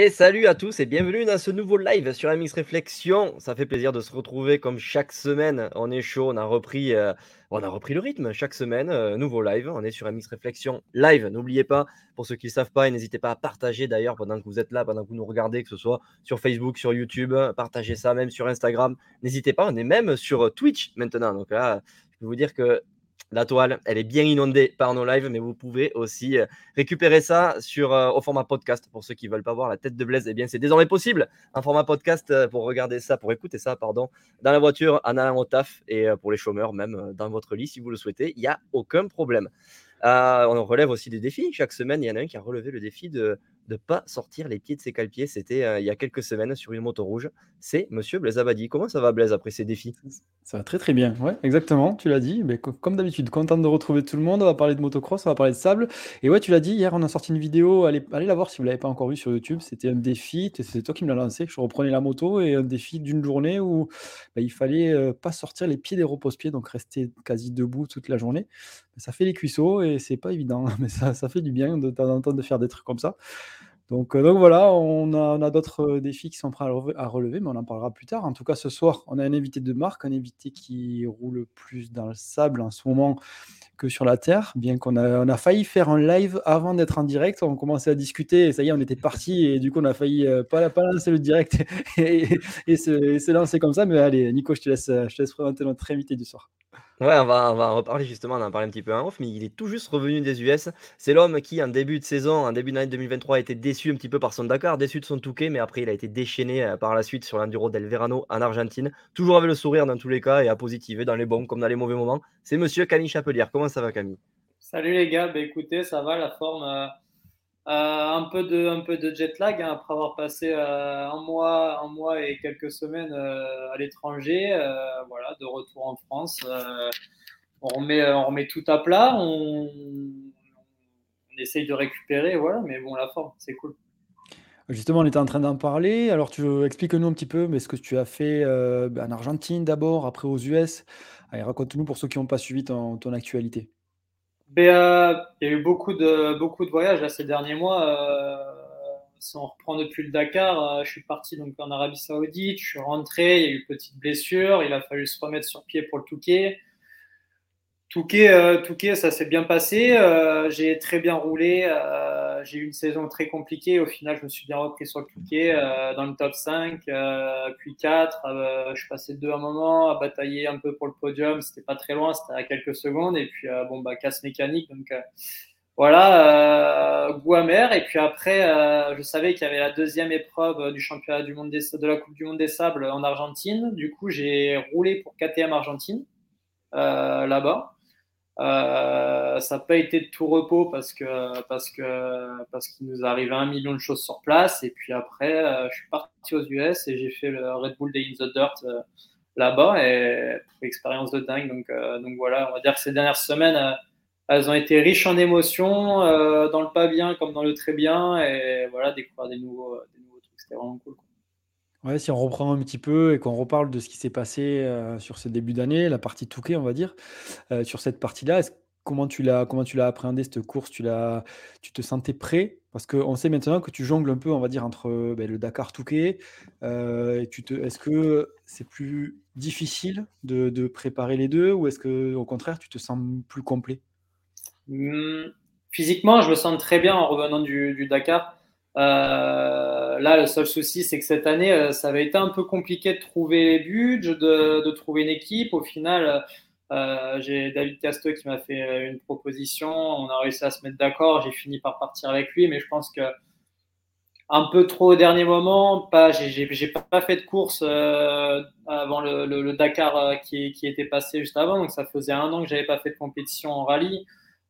Et salut à tous et bienvenue dans ce nouveau live sur MX Réflexion. Ça fait plaisir de se retrouver comme chaque semaine. On est chaud, on a repris, euh, on a repris le rythme chaque semaine. euh, nouveau live, on est sur MX Réflexion live. N'oubliez pas, pour ceux qui ne savent pas, et n'hésitez pas à partager d'ailleurs pendant que vous êtes là, pendant que vous nous regardez, que ce soit sur Facebook, sur YouTube, partagez ça même sur Instagram. N'hésitez pas, on est même sur Twitch maintenant. Donc là, je peux vous dire que la toile, elle est bien inondée par nos lives, mais vous pouvez aussi euh, récupérer ça sur, euh, au format podcast. Pour ceux qui ne veulent pas voir la tête de Blaise, eh bien, c'est désormais possible. Un format podcast euh, pour regarder ça, pour écouter ça, pardon, dans la voiture, en allant au taf et pour les chômeurs, même dans votre lit, si vous le souhaitez. Il n'y a aucun problème. On relève aussi des défis. Chaque semaine, il y en a un qui a relevé le défi de ne pas sortir les pieds de ses calpiers. C'était euh, il y a quelques semaines sur une moto rouge. C'est Monsieur Blaise Abadi. Comment ça va, Blaise, après ces défis? Ça va très très bien, ouais, exactement, tu l'as dit. Mais co- comme d'habitude, content de retrouver tout le monde. On va parler de motocross, on va parler de sable. Et ouais, tu l'as dit, hier on a sorti une vidéo, allez, allez la voir si vous l'avez pas encore vue sur YouTube. C'était un défi, c'est toi qui me l'as lancé. Je reprenais la moto et un défi d'une journée où bah, il fallait euh, pas sortir les pieds des repose-pieds, donc rester quasi debout toute la journée. Ça fait les cuisseaux et c'est pas évident, mais ça, ça fait du bien de temps en temps de faire des trucs comme ça. Donc, euh, donc voilà, on a, d'autres euh, défis qui sont prêts à relever, mais on en parlera plus tard. En tout cas, ce soir, on a un invité de marque, un invité qui roule plus dans le sable en ce moment que sur la terre, bien qu'on a, failli faire un live avant d'être en direct. On commençait à discuter et ça y est, on était parti et du coup, on a failli euh, pas, lancer le direct et, se, lancer comme ça. Mais allez, Nico, je te laisse présenter notre invité du soir. Ouais, on va, en reparler justement, on en parlait un petit peu en off, mais il est tout juste revenu des US. C'est l'homme qui, en début de saison, en début d'année 2023, a été déçu un petit peu par son Dakar, déçu de son Touquet, mais après, il a été déchaîné euh, par la suite sur l'Enduro del Verano en Argentine. Toujours avec le sourire dans tous les cas et à positiver dans les bons comme dans les mauvais moments. C'est monsieur Camille Chapelière. Comment ça va, Camille? Salut les gars, bah écoutez, ça va, la forme, euh, un, peu de, un peu de jet lag hein, après avoir passé euh, un, mois, un mois et quelques semaines euh, à l'étranger, euh, voilà, de retour en France. euh, on, remet, on remet tout à plat, on, on essaye de récupérer, voilà, mais bon, la forme, c'est cool. Justement, on était en train d'en parler. Alors, tu expliques-nous un petit peu mais ce que tu as fait euh, en Argentine d'abord, après aux US. Raconte-nous pour ceux qui n'ont pas suivi ton, ton actualité. Il y a eu beaucoup de, beaucoup de voyages là, ces derniers mois. Euh, si on reprend depuis le Dakar, euh, je suis parti donc en Arabie Saoudite, je suis rentré, il y a eu une petite blessure, il a fallu se remettre sur pied pour le Touquet. Touquet, euh, Touquet ça s'est bien passé, euh, j'ai très bien roulé, euh, j'ai eu une saison très compliquée, au final je me suis bien repris sur le Touquet, euh, dans le top 5, euh, puis 4, euh, je suis passé deux à un moment, à batailler un peu pour le podium, c'était pas très loin, c'était à quelques secondes, et puis bon bah casse mécanique, donc voilà, goût amer, et puis après je savais qu'il y avait la deuxième épreuve du championnat du monde des, de la Coupe du Monde des Sables en Argentine, du coup j'ai roulé pour KTM Argentine là-bas. Euh, ça n'a pas été de tout repos parce que parce que parce qu'il nous arrivait un million de choses sur place. Et puis après euh, je suis parti aux US et j'ai fait le Red Bull Day in the Dirt euh, là-bas. Et expérience de dingue. Donc donc voilà on va dire que ces dernières semaines elles ont été riches en émotions dans le pas bien comme dans le très bien. Et voilà découvrir des nouveaux des nouveaux trucs c'était vraiment cool. Si on reprend un petit peu et qu'on reparle de ce qui s'est passé euh, sur ce début d'année, la partie Touquet, on va dire, euh, sur cette partie-là, est-ce- comment tu l'as comment tu l'as appréhendé cette course? Tu te sentais prêt? Parce qu'on sait maintenant que tu jongles un peu, on va dire, entre euh, ben, le Dakar Touquet. est-ce que c'est plus difficile de, préparer les deux ou est-ce que au contraire tu te sens plus complet? Hum, Physiquement, je me sens très bien en revenant du, Dakar. Là, le seul souci, c'est que cette année, euh, ça avait été un peu compliqué de trouver les budgets, de, trouver une équipe. Au final, euh, j'ai David Casteux qui m'a fait euh, une proposition. On a réussi à se mettre d'accord. J'ai fini par partir avec lui, mais je pense que un peu trop au dernier moment. Pas, j'ai, pas fait de course euh, avant le, Dakar euh, qui, qui était passé juste avant, donc ça faisait un an que j'avais pas fait de compétition en rallye.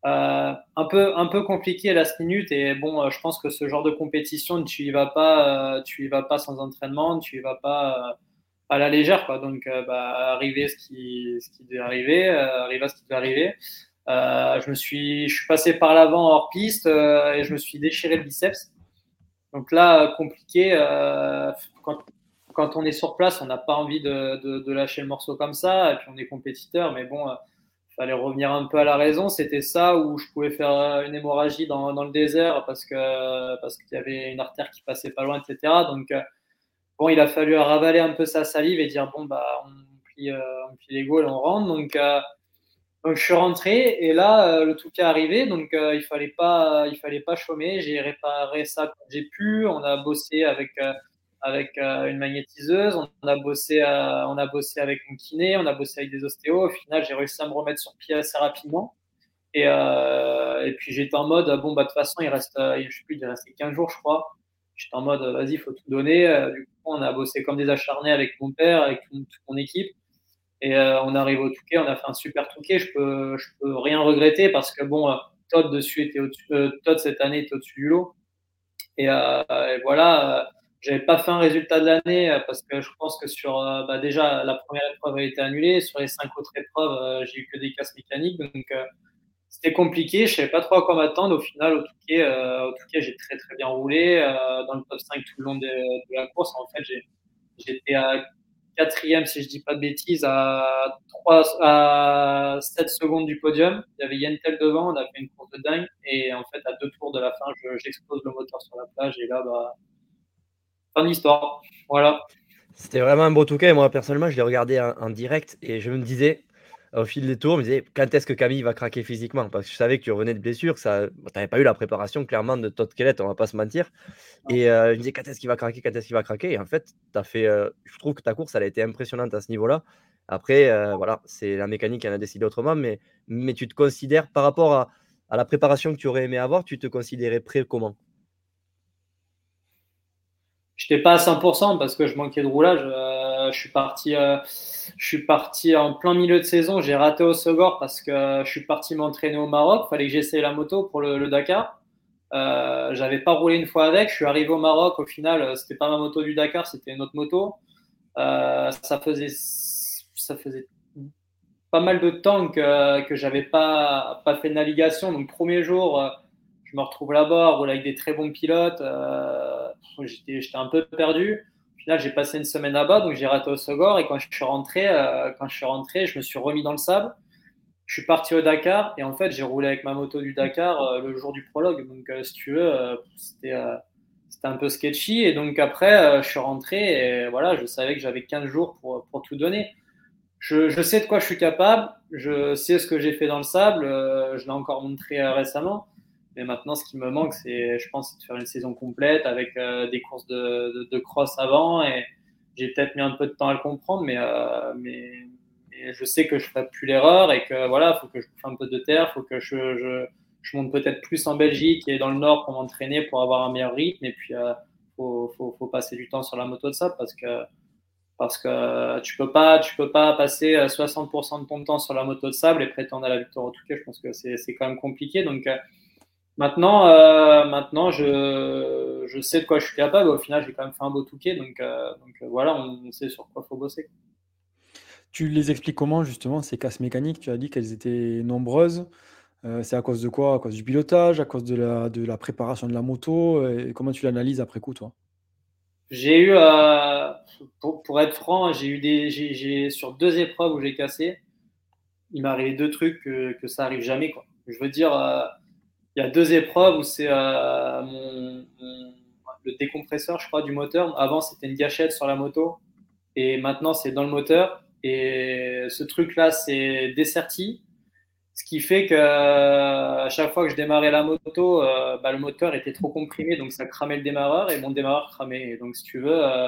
Euh, un peu un peu compliqué à la minute et bon euh, je pense que ce genre de compétition tu y vas pas euh, tu y vas pas sans entraînement tu y vas pas à la légère quoi. Donc bah, arriver ce qui ce qui devait arriver arriver ce qui devait arriver. Je me suis je suis passé par l'avant hors piste et je me suis déchiré le biceps. Donc là compliqué quand on est sur place on n'a pas envie de, de, de lâcher le morceau comme ça et puis on est compétiteur mais bon fallait revenir un peu à la raison. C'était ça où je pouvais faire une hémorragie dans, dans le désert parce que parce qu'il y avait une artère qui passait pas loin, etc. Donc bon, il a fallu ravaler un peu sa salive et dire bon bah on plie, on plie les et on rentre. Donc donc je suis rentré et là le tout est arrivé. Donc il fallait pas il fallait pas chômer. J'ai réparé ça comme j'ai pu. On a bossé avec avec euh, une magnétiseuse. On a bossé, euh, on a bossé avec mon kiné, on a bossé avec des ostéos. Au final, j'ai réussi à me remettre sur pied assez rapidement. Et, euh, puis j'étais en mode, bon, bah, de toute façon, il reste, je sais plus, il restait 15 jours, je crois. J'étais en mode, vas-y, il faut tout donner. Du coup, on a bossé comme des acharnés avec mon père, avec toute, mon équipe. Et on arrive au Touquet, on a fait un super Touquet. Je peux, je peux rien regretter parce que, bon, Todd dessus était au Todd cette année était au-dessus du lot. Et voilà j'avais pas fait un résultat de l'année euh, parce que je pense que sur euh, bah déjà la première épreuve a été annulée. Sur les cinq autres épreuves, euh, j'ai eu que des casses mécaniques, donc c'était compliqué. Je savais pas trop à quoi m'attendre. Au final, au Touquet, au Touquet, j'ai très très bien roulé dans le top 5 tout le long de, la course. En fait, j'étais à quatrième, si je dis pas de bêtises, à 3, à 7 secondes du podium. Il y avait Yentel devant, on a fait une course de dingue. Et en fait, à deux tours de la fin, j'explose le moteur sur la plage. Et là, bah, histoire. Voilà. C'était vraiment un beau touquet. Moi, personnellement, je l'ai regardé en, direct et je me disais, au fil des tours, je me disais, quand est-ce que Camille va craquer physiquement? Parce que je savais que tu revenais de blessure, que ça, tu n'avais pas eu la préparation clairement de Todd Kellett, on va pas se mentir. Et euh, je me disais, quand est-ce qu'il va craquer? Quand est-ce qu'il va craquer? Et en fait, as fait, euh, je trouve que ta course, elle a été impressionnante à ce niveau-là. Après, euh, voilà, c'est la mécanique qui en a décidé autrement, mais, mais tu te considères, par rapport à, à la préparation que tu aurais aimé avoir, tu te considérais prêt comment? Je n'étais pas à 100% parce que je manquais de roulage. Euh, je suis parti, euh, je suis parti en plein milieu de saison. J'ai raté au Sogor parce que je suis parti m'entraîner au Maroc. Fallait que j'essaye la moto pour le, Dakar. Euh, j'avais pas roulé une fois avec. Je suis arrivé au Maroc. Au final, c'était pas ma moto du Dakar, c'était une autre moto. Ça faisait, ça faisait pas mal de temps que que j'avais pas pas fait de navigation. Donc premier jour je me retrouve là-bas, avec des très bons pilotes. Euh, j'étais, un peu perdu. Au final, j'ai passé une semaine là-bas, donc j'ai raté au Sogor. Et quand je suis rentré, euh, quand je suis rentré, je me suis remis dans le sable. Je suis parti au Dakar et en fait, j'ai roulé avec ma moto du Dakar euh, le jour du prologue. Donc, si tu veux, c'était, c'était un peu sketchy. Et donc après, je suis rentré et voilà, je savais que j'avais 15 jours pour, pour tout donner. Je, je, sais de quoi je suis capable. Je sais ce que j'ai fait dans le sable. je l'ai encore montré récemment. Mais maintenant, ce qui me manque, c'est, je pense, de faire une saison complète avec euh, des courses de, de, cross avant. Et j'ai peut-être mis un peu de temps à le comprendre, mais, euh, mais, je sais que je ne ferai plus l'erreur et que voilà, il faut que je fasse un peu de terre, faut que je, je, monte peut-être plus en Belgique et dans le Nord pour m'entraîner pour avoir un meilleur rythme. Et puis, euh, faut, faut, faut, passer du temps sur la moto de ça parce que parce que tu peux pas tu peux pas passer 60% de ton temps sur la moto de sable et prétendre à la victoire au tout cas je pense que c'est quand même compliqué donc Maintenant, euh, maintenant je, je, sais de quoi je suis capable. Au final, j'ai quand même fait un beau touquet. Donc, euh, donc euh, voilà, on, sait sur quoi il faut bosser. Tu les expliques comment, justement, ces casses mécaniques? Tu as dit qu'elles étaient nombreuses. c'est à cause de quoi? À cause du pilotage? À cause de la, de la préparation de la moto? Et Comment tu l'analyses après coup, toi? J'ai eu, pour, pour, être franc, j'ai eu des, j'ai, sur deux épreuves où j'ai cassé. Il m'est arrivé deux trucs que, que ça arrive jamais. Quoi. Je veux dire il y a deux épreuves où c'est euh, le décompresseur, je crois, du moteur. Avant, c'était une gâchette sur la moto et maintenant, c'est dans le moteur. Et ce truc-là, c'est desserti. Ce qui fait que à chaque fois que je démarrais la moto, euh, bah, le moteur était trop comprimé, donc ça cramait le démarreur et mon démarreur cramait. donc, si tu veux, euh,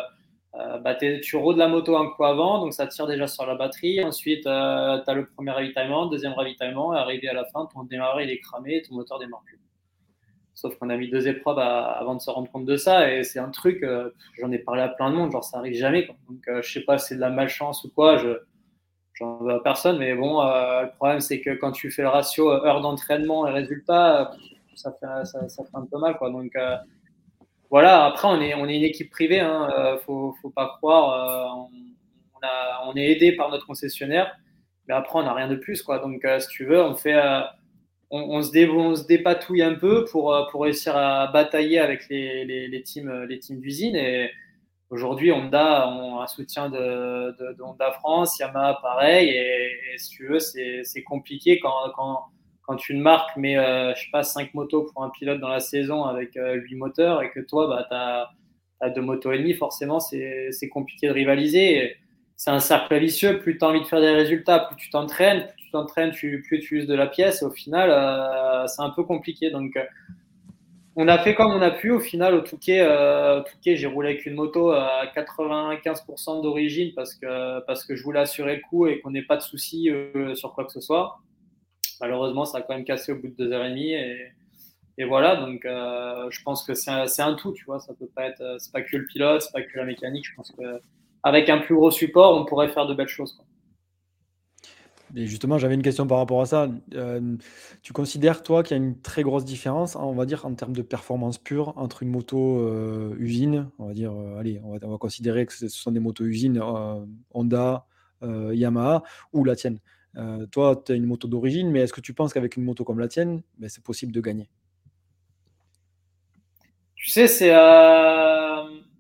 euh, bah, tu rôdes la moto un coup avant, donc ça tire déjà sur la batterie. Ensuite, euh, tu as le premier ravitaillement, deuxième ravitaillement, et arrivé à la fin, ton démarreur il est cramé ton moteur démarre plus. Sauf qu'on a mis deux épreuves avant de se rendre compte de ça, et c'est un truc, euh, j'en ai parlé à plein de monde, genre ça arrive jamais. Donc je sais pas si c'est de la malchance ou quoi, je j'en veux à personne, mais bon, le problème c'est que quand tu fais le ratio heure d'entraînement et résultat, ça fait, ça, fait un peu mal. Quoi. Donc voilà, après, on est, on est une équipe privée, hein, euh, faut, faut pas croire. Euh, on, on, est aidé par notre concessionnaire, mais après, on n'a rien de plus. Quoi. Donc, euh, si tu veux, on, fait, on, se dé, on, se dépatouille un peu pour, pour réussir à batailler avec les, les, les teams, les teams d'usine. Et, Aujourd'hui, Honda a un soutien de, de, Honda France, Yamaha pareil, et, si tu veux, c'est compliqué quand, quand, quand, une marque met, euh, je sais pas, 5 motos pour un pilote dans la saison avec euh, 8 moteurs et que toi, bah, tu as, as, deux motos et demi, forcément, c'est compliqué de rivaliser. C'est un cercle vicieux, plus tu as envie de faire des résultats, plus tu t'entraînes, plus tu t'entraînes, plus tu uses de la pièce, au final, euh, c'est un peu compliqué. Donc, on a fait comme on a pu. Au final, au Touquet, euh, j'ai roulé avec une moto à 95% d'origine parce que, parce que je voulais assurer le coup et qu'on n'ait pas de soucis euh, sur quoi que ce soit. Malheureusement, ça a quand même cassé au bout de deux heures et demie. Et, voilà, donc euh, je pense que c'est un, tout, tu vois. Ça peut pas être, c'est pas que le pilote, c'est pas que la mécanique. Je pense qu'avec un plus gros support, on pourrait faire de belles choses. Et justement, j'avais une question par rapport à ça. Euh, tu considères, toi, qu'il y a une très grosse différence, on va dire, en termes de performance pure entre une moto euh, usine, on va dire, euh, allez, on va, considérer que ce sont des motos usines Honda, Yamaha ou la tienne? Toi, tu as une moto d'origine, mais est-ce que tu penses qu'avec une moto comme la tienne, ben, c'est possible de gagner? Tu sais, c'est.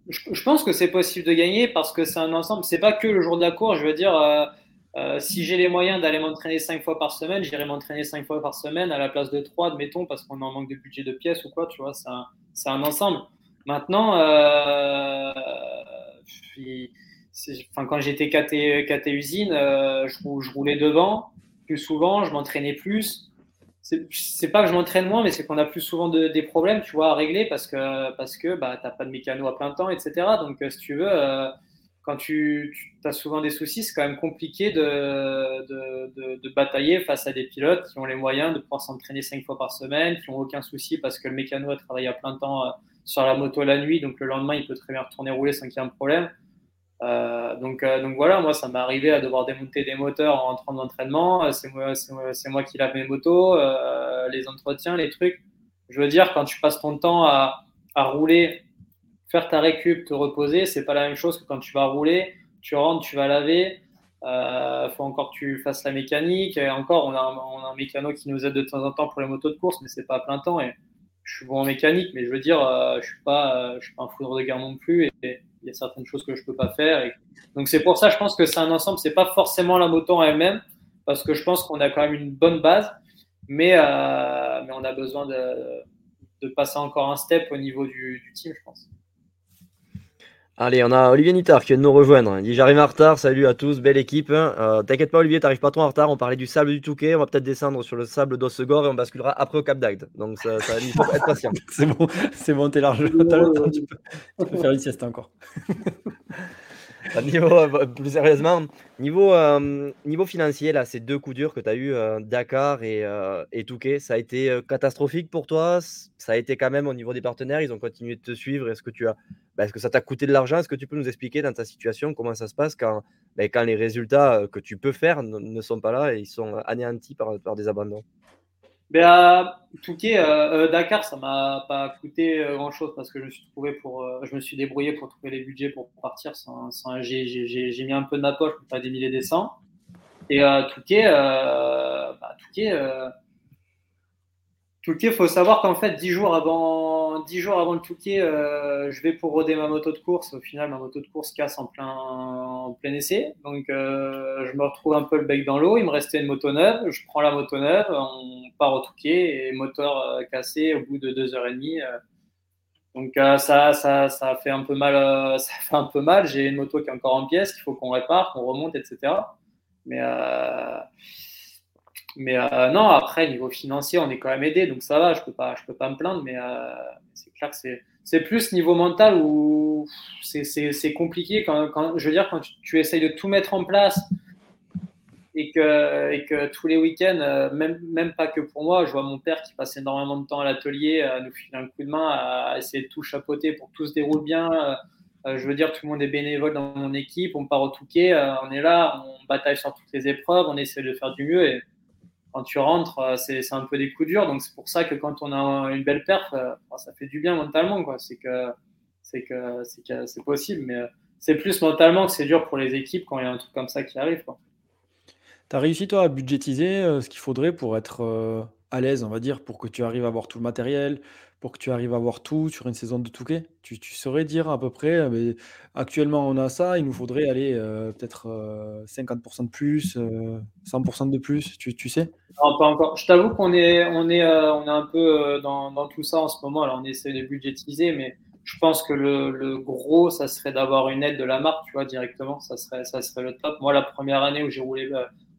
Je, pense que c'est possible de gagner parce que c'est un ensemble. C'est pas que le jour de la course. Je veux dire euh, si j'ai les moyens d'aller m'entraîner cinq fois par semaine, j'irai m'entraîner cinq fois par semaine à la place de trois, admettons, parce qu'on en manque de budget de pièces ou quoi, tu vois, c'est un, ensemble. Maintenant, euh, enfin, quand j'étais KT, usine, euh, je, roulais devant plus souvent, je m'entraînais plus. C'est pas que je m'entraîne moins, mais c'est qu'on a plus souvent de, des problèmes, tu vois, à régler parce que, parce que bah, tu n'as pas de mécano à plein temps, etc. Donc, si tu veux, quand tu, as souvent des soucis, c'est quand même compliqué de, de, batailler face à des pilotes qui ont les moyens de pouvoir s'entraîner cinq fois par semaine, qui n'ont aucun souci parce que le mécano a travaillé à plein temps euh, sur la moto la nuit, donc le lendemain, il peut très bien retourner rouler sans qu'il y ait un problème. Euh, donc, euh, donc voilà, moi, ça m'est arrivé à devoir démonter des moteurs en rentrant d'entraînement. C'est moi, c'est moi qui lave mes motos, les entretiens, les trucs. Je veux dire, quand tu passes ton temps à, rouler faire ta récup, te reposer, c'est pas la même chose que quand tu vas rouler, tu rentres, tu vas laver. Il euh, faut encore que tu fasses la mécanique. Encore, on a, un, mécano qui nous aide de temps en temps pour les motos de course, mais c'est pas à plein temps. Et je suis bon en mécanique, mais je veux dire, euh, je suis pas, euh, suis pas un foudre de guerre non plus. Il y a certaines choses que je peux pas faire. Donc c'est pour ça, je pense que c'est un ensemble. C'est pas forcément la moto en elle-même, parce que je pense qu'on a quand même une bonne base, mais, euh, on a besoin de, passer encore un step au niveau du team, je pense. Allez, on a Olivier Nittard qui vient de nous rejoindre. Il dit J'arrive en retard, salut à tous, belle équipe. Euh, T'inquiète pas, Olivier, t'arrives pas trop en retard. On parlait du sable du Touquet, on va peut-être descendre sur le sable d'Ossegor et on basculera après au Cap d'Agde. Donc, ça, ça, il faut être patient. c'est bon, c'est bon, t'es large. T'as le temps, tu peux, tu peux faire une sieste encore. euh, plus sérieusement, niveau, euh, niveau financier, là, ces deux coups durs que tu as eu, euh, Dakar et, et, Touquet, ça a été catastrophique pour toi? Ça a été quand même au niveau des partenaires, ils ont continué de te suivre. Est-ce que, bah, que ça t'a coûté de l'argent? Est-ce que tu peux nous expliquer dans ta situation comment ça se passe quand, bah, quand les résultats que tu peux faire ne, sont pas là et ils sont anéantis par des abandons? Ben, Touquet, euh, euh, Dakar, ça m'a pas coûté euh, grand chose parce que je me suis trouvé pour, je me suis débrouillé pour trouver les budgets pour partir. J'ai mis un peu de ma poche, pas des milliers des cents. Et Touquet, bah, Touquet, Touquet, faut savoir qu'en fait, dix jours avant, dix jours avant le Touquet, euh, je vais pour roder ma moto de course. Au final, ma moto de course casse en plein, en plein essai. Donc, euh, je me retrouve un peu le bec dans l'eau. Il me restait une moto neuve. Je prends la moto neuve, on part au Touquet et moteur euh, cassé au bout de deux heures et demie. Donc, ça, ça, ça fait un peu mal. ça fait un peu mal. J'ai une moto qui est encore en pièces, qu'il faut qu'on répare, qu'on remonte, etc. Mais mais euh, non, après, niveau financier, on est quand même aidé, donc ça va, je peux pas, peux pas me plaindre, mais euh, c'est clair que c'est, plus niveau mental où c'est, compliqué quand, quand, je veux dire, quand tu, tu, essayes de tout mettre en place et que, et que tous les week-ends, euh, même, même pas que pour moi, je vois mon père qui passe énormément de temps à l'atelier à nous filer un coup de main, à essayer de tout chapeauter pour que tout se déroule bien. je veux dire, tout le monde est bénévole dans mon équipe, on part au Touquet, on est là, on bataille sur toutes les épreuves, on essaie de faire du mieux et quand tu rentres, euh, c'est un peu des coups durs. Donc c'est pour ça que quand on a une belle perf, euh, ça fait du bien mentalement. C'est que c'est que c'est possible, mais euh, c'est plus mentalement que c'est dur pour les équipes quand il y a un truc comme ça qui arrive. Tu as réussi toi à budgétiser ce qu'il faudrait pour être à l'aise, on va dire, pour que tu arrives à avoir tout le matériel, pour que tu arrives à voir tout sur une saison de Touquet? Tu tu saurais dire à peu près, heu, actuellement on a ça, il nous faudrait aller, heu, peut-être, heu, 50% de plus, heu, 100% de plus, tu tu sais? Non, pas encore. Je t'avoue qu'on est on est, on est un peu, dans dans tout ça en ce moment. Alors on essaie de budgétiser, mais je pense que le le gros, ça serait d'avoir une aide de la marque, tu vois, directement. Ça serait ça serait le top. Moi, la première année où j'ai roulé,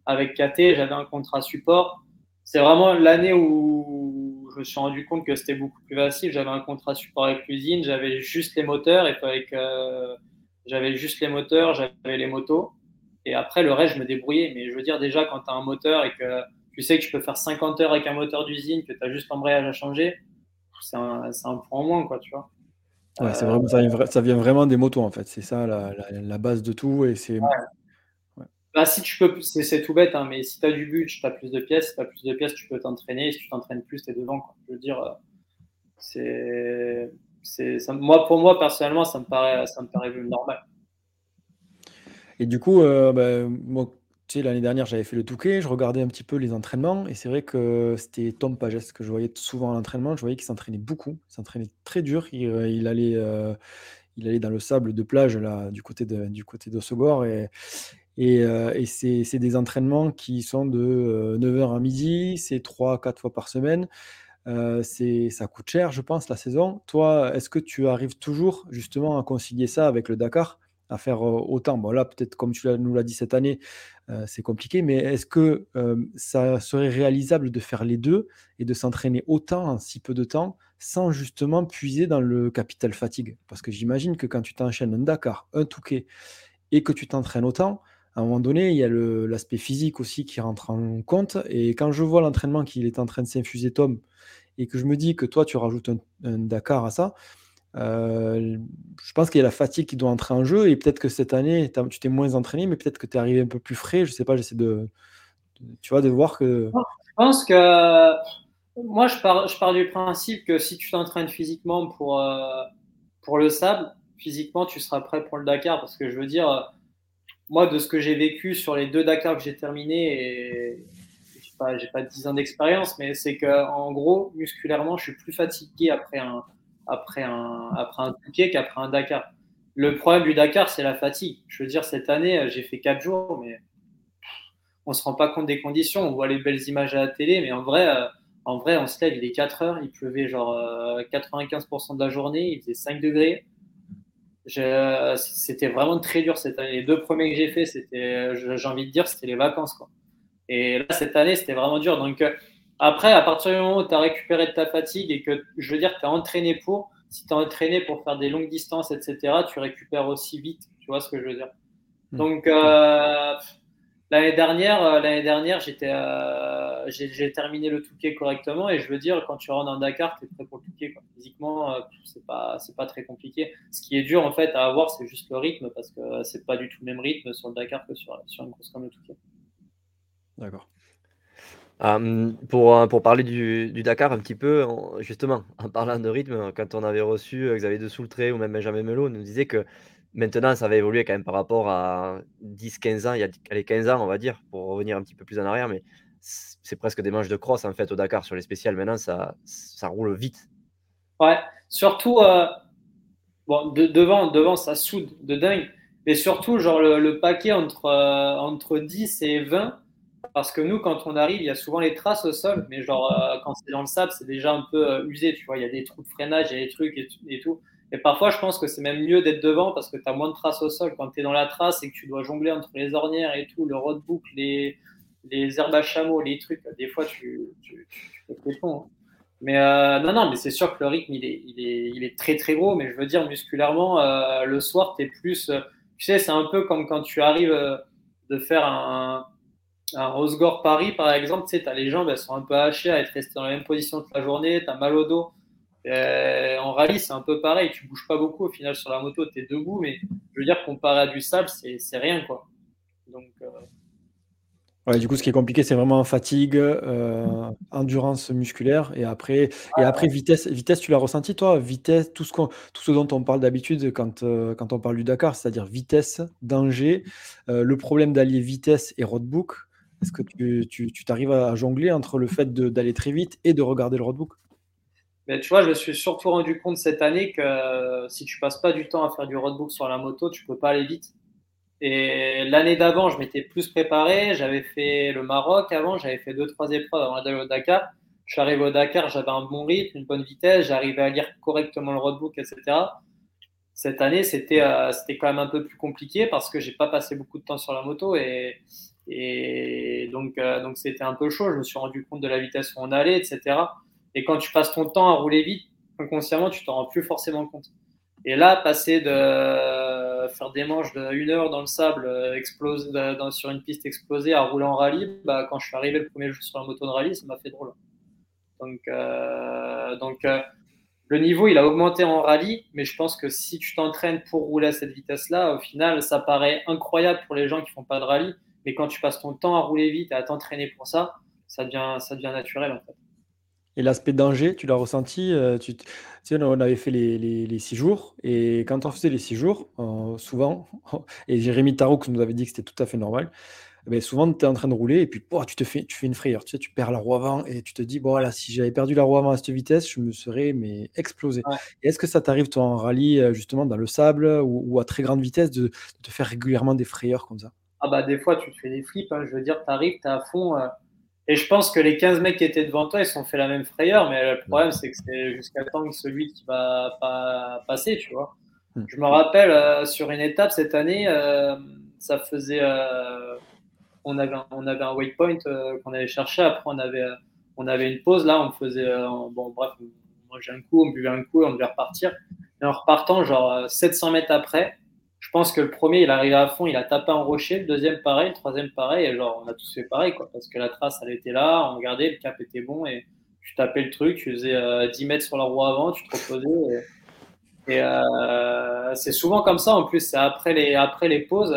avec KT, j'avais un contrat support. C'est vraiment l'année où je me suis rendu compte que c'était beaucoup plus facile. J'avais un contrat support avec l'usine, j'avais juste les moteurs et avec euh, j'avais juste les moteurs, j'avais les motos. Et après, le reste, je me débrouillais. Mais je veux dire, déjà, quand tu as un moteur et que tu sais que tu peux faire 50 heures avec un moteur d'usine, que tu as juste l'embrayage à changer, c'est un, un point en moins, quoi, tu vois. Ouais, c'est vraiment, ça, vient, ça, vient vraiment des motos, en fait. C'est ça la, la, la, base de tout. Et c'est. Ouais. Bah, si tu peux, c'est tout bête, hein, mais si tu as du but, tu as plus de pièces. Si tu as plus de pièces, tu peux t'entraîner. Si tu t'entraînes plus, tu es devant. Je veux dire, euh, c'est. Moi, pour moi, personnellement, ça me paraît, ça me paraît normal. Et du coup, euh, bah, moi, tu sais, l'année dernière, j'avais fait le Touquet, je regardais un petit peu les entraînements, et c'est vrai que c'était Tom Pages que je voyais souvent à l'entraînement. Je voyais qu'il s'entraînait beaucoup, s'entraînait très dur. Il, euh, il allait, il allait dans le sable de plage là, du côté de, du côté et, euh, c'est des entraînements qui sont de 9h euh, à midi, c'est 3-4 fois par semaine. Euh, ça coûte cher, je pense, la saison. Toi, est-ce que tu arrives toujours justement à concilier ça avec le Dakar, à faire autant? Bon, là, peut-être comme tu nous l'as dit cette année, c'est compliqué, mais est-ce que ça serait réalisable de faire les deux et de s'entraîner autant en si peu de temps sans justement puiser dans le capital fatigue? Parce que j'imagine que quand tu t'enchaînes un Dakar, un Touquet et que tu t'entraînes autant, à un moment donné, il y a l'aspect physique aussi qui rentre en compte. Et quand je vois l'entraînement qu'il est en train de s'infuser, Tom, et que je me dis que toi, tu rajoutes un, Dakar à ça, euh, je pense qu'il y a la fatigue qui doit entrer en jeu. Et peut-être que cette année, tu t'es moins entraîné, mais peut-être que tu es arrivé un peu plus frais. Je sais pas, j'essaie de, Tu vois, de voir que. Je pense que. Moi, je pars, je pars du principe que si tu t'entraînes physiquement pour, euh, pour le sable, physiquement, tu seras prêt pour le Dakar. Parce que je veux dire moi, de ce que j'ai vécu sur les deux Dakar que j'ai terminé, n'ai pas, pas 10 ans d'expérience, mais c'est qu'en gros, musculairement, je suis plus fatigué après un, après un, après un qu'après un Dakar. Le problème du Dakar, c'est la fatigue. Je veux dire, cette année, j'ai fait 4 jours, mais on ne se rend pas compte des conditions. On voit les belles images à la télé, mais en vrai, euh, en vrai on se lève, il est 4 heures, il pleuvait genre 95% euh, de la journée, il faisait 5 degrés. C'était vraiment très dur cette année. Les deux premiers que j'ai fait, c'était, j'ai envie de dire, c'était les vacances. Quoi. Et là, cette année, c'était vraiment dur. Donc, euh, après, à partir du moment où tu as récupéré de ta fatigue et que, je veux dire, tu as entraîné pour, si tu as entraîné pour faire des longues distances, etc., tu récupères aussi vite. Tu vois ce que je veux dire? Hmm. Donc, euh, L'année dernière, euh, l'année dernière, j'étais, euh, j'ai terminé le Touquet correctement et je veux dire, quand tu rentres dans Dakar, tu es prêt pour le Touquet. Physiquement, euh, c'est pas, c'est pas très compliqué. Ce qui est dur en fait à avoir, c'est juste le rythme parce que c'est pas du tout le même rythme sur le Dakar que sur, sur une course comme le Touquet. D'accord. pour, pour parler du, du, Dakar un petit peu, justement, en parlant de rythme, quand on avait reçu Xavier de Soultré ou même Benjamin Melo, nous disait que Maintenant, ça va évoluer quand même par rapport à 10-15 ans, il y a les 15 ans, on va dire, pour revenir un petit peu plus en arrière, mais c'est presque des manches de cross en fait au Dakar sur les spéciales. Maintenant, ça, ça roule vite. Ouais, surtout, euh, bon, devant, devant, ça soude de dingue, mais surtout, genre le, paquet entre, euh, entre 10 et 20, parce que nous, quand on arrive, il y a souvent les traces au sol, mais genre euh, quand c'est dans le sable, c'est déjà un peu usé, tu vois, il y a des trous de freinage, il y a des trucs et tout. Et parfois, je pense que c'est même mieux d'être devant parce que tu as moins de traces au sol. Quand tu es dans la trace et que tu dois jongler entre les ornières et tout, le roadbook, les, les herbes à chameau, les trucs, des fois, tu, tu, tu hein. Mais euh, non, non, mais c'est sûr que le rythme, il est, il, est, il est très, très gros. Mais je veux dire, musculairement, euh, le soir, tu es plus. Euh, tu sais, c'est un peu comme quand tu arrives de faire un, un Rosegore Paris, par exemple. Tu sais, tu as les jambes, elles sont un peu hachées à être restées dans la même position toute la journée. Tu as mal au dos. Euh, en rallye, c'est un peu pareil. Tu bouges pas beaucoup. Au final, sur la moto, tu es debout. Mais je veux dire, comparé à du sable, c'est rien. quoi. Donc. Euh, ouais, du coup, ce qui est compliqué, c'est vraiment fatigue, euh, endurance musculaire et après, et après vitesse. Vitesse, tu l'as ressenti toi? Vitesse, tout ce, tout ce dont on parle d'habitude quand, quand on parle du Dakar, c'est-à-dire vitesse, danger, le problème d'allier vitesse et roadbook. Est-ce que tu t'arrives tu, à jongler entre le fait d'aller très vite et de regarder le roadbook? Mais tu vois, je me suis surtout rendu compte cette année que euh, si tu passes pas du temps à faire du roadbook sur la moto, tu peux pas aller vite. Et l'année d'avant, je m'étais plus préparé. J'avais fait le Maroc avant, j'avais fait deux, trois épreuves avant d'aller au Dakar. Je suis arrivé au Dakar, j'avais un bon rythme, une bonne vitesse, j'arrivais à lire correctement le roadbook, etc. Cette année, c'était euh, c'était quand même un peu plus compliqué parce que j'ai pas passé beaucoup de temps sur la moto et, et donc euh, donc c'était un peu chaud. Je me suis rendu compte de la vitesse où on allait, etc. Et quand tu passes ton temps à rouler vite, inconsciemment, tu t'en rends plus forcément compte. Et là, passer de faire des manches de une heure dans le sable, euh, dans, sur une piste explosée, à rouler en rallye, bah, quand je suis arrivé le premier jour sur la moto de rallye, ça m'a fait drôle. Donc, euh, donc euh, le niveau, il a augmenté en rallye, mais je pense que si tu t'entraînes pour rouler à cette vitesse-là, au final, ça paraît incroyable pour les gens qui font pas de rallye, mais quand tu passes ton temps à rouler vite et à t'entraîner pour ça, ça devient, ça devient naturel en fait. Et l'aspect danger, tu l'as ressenti euh, tu, tu sais, on avait fait les, les, six jours, et quand on faisait les six jours, euh, souvent, et Jérémy Taroux nous avait dit que c'était tout à fait normal, mais eh souvent tu es en train de rouler, et puis tu, te fais, tu fais une frayeur, tu, sais, tu perds la roue avant, et tu te dis, bon voilà, si j'avais perdu la roue avant à cette vitesse, je me serais mais, explosé. Est-ce que ça t'arrive, toi, en rallye, euh, justement, dans le sable, ou, à très grande vitesse, de, te faire régulièrement des frayeurs comme ça? Ah bah des fois, tu te fais des flips, hein. je veux dire, tu arrives, tu es à fond. Et je pense que les 15 mecs qui étaient devant toi, ils se sont fait la même frayeur, mais le problème, c'est que c'est jusqu'à temps que celui qui va pas passer, tu vois. Hmm. Je me rappelle euh, sur une étape cette année, euh, ça faisait. Euh, on, avait un, on avait un waypoint qu'on allait chercher, après on avait, on avait une pause, là, on faisait. bon, bref, on mangeait un coup, on buvait un coup, on devait repartir. Et en repartant, genre 700 mètres après, pense que le premier, il arrivé à fond, il a tapé un rocher. Le deuxième, pareil. Le troisième, pareil. Et genre, on a tous fait pareil, quoi. Parce que la trace, elle était là, on regardait, le cap était bon. Et tu tapais le truc, tu faisais 10 euh, mètres sur la roue avant, tu te reposais. Et, euh, c'est souvent comme ça. En plus, c'est après les, après les pauses.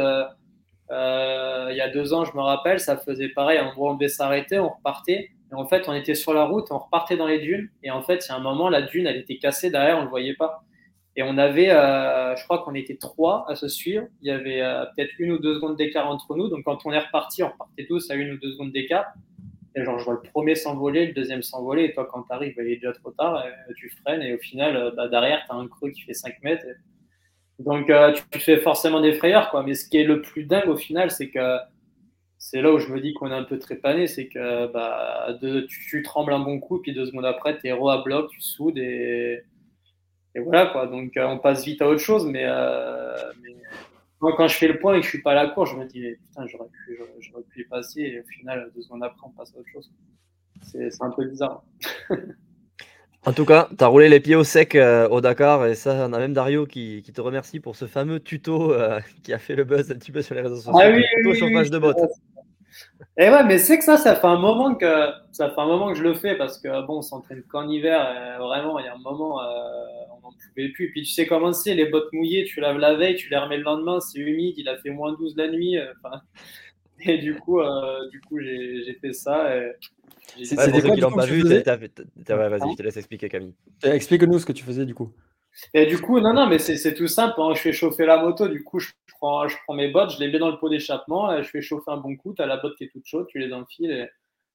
Euh, il y a deux ans, je me rappelle, ça faisait pareil. On devait s'arrêter, on repartait. Et en fait, on était sur la route, on repartait dans les dunes. Et en fait, il y a un moment, la dune, elle était cassée derrière, on ne le voyait pas. Et on avait, euh, je crois qu'on était trois à se suivre. Il y avait euh, peut-être une ou deux secondes d'écart entre nous. Donc quand on est reparti, on repartait tous à une ou deux secondes d'écart. Et genre, je vois le premier s'envoler, le deuxième s'envoler. Et toi, quand tu arrives, il est déjà trop tard. tu freines. Et au final, euh, bah, derrière, tu as un creux qui fait 5 mètres. Donc tu, fais forcément des frayeurs. Quoi. Mais ce qui est le plus dingue au final, c'est que c'est là où je me dis qu'on est un peu trépané. C'est que bah, tu, trembles un bon coup. Puis deux secondes après, tu es à bloc, tu soudes. Et et voilà quoi. Donc euh, on passe vite à autre chose, mais, euh, moi quand je fais le point et que je suis pas à la cour, je me dis putain j'aurais pu, j'aurais pu y passer et au final deux secondes après on passe à autre chose. C'est, un peu bizarre. En tout cas, tu as roulé les pieds au sec euh, au Dakar et ça, on a même Dario qui, qui te remercie pour ce fameux tuto qui a fait le buzz un petit peu sur les réseaux sociaux. Ah oui, oui, chauffage de bottes. Et ouais, mais c'est que ça, ça fait un moment que ça fait un moment que je le fais parce que bon, on s'entraîne qu'en hiver. vraiment, il y a un moment, euh, on n'en pouvait plus. Puis tu sais comment c'est, les bottes mouillées, tu laves la veille, tu les remets le lendemain, c'est humide, il a fait moins 12 la nuit. Euh, et du coup, euh, du coup, j'ai fait ça. C'est pour ceux qui l'ont pas vu, vas-y, je te laisse expliquer Camille. Explique-nous ce que tu faisais du coup. Et du coup, non, non, mais c'est tout simple. Hein. Je fais chauffer la moto, du coup, je je prends mes bottes, je les mets dans le pot d'échappement, je fais chauffer un bon coup. Tu as la botte qui est toute chaude, tu les enfiles et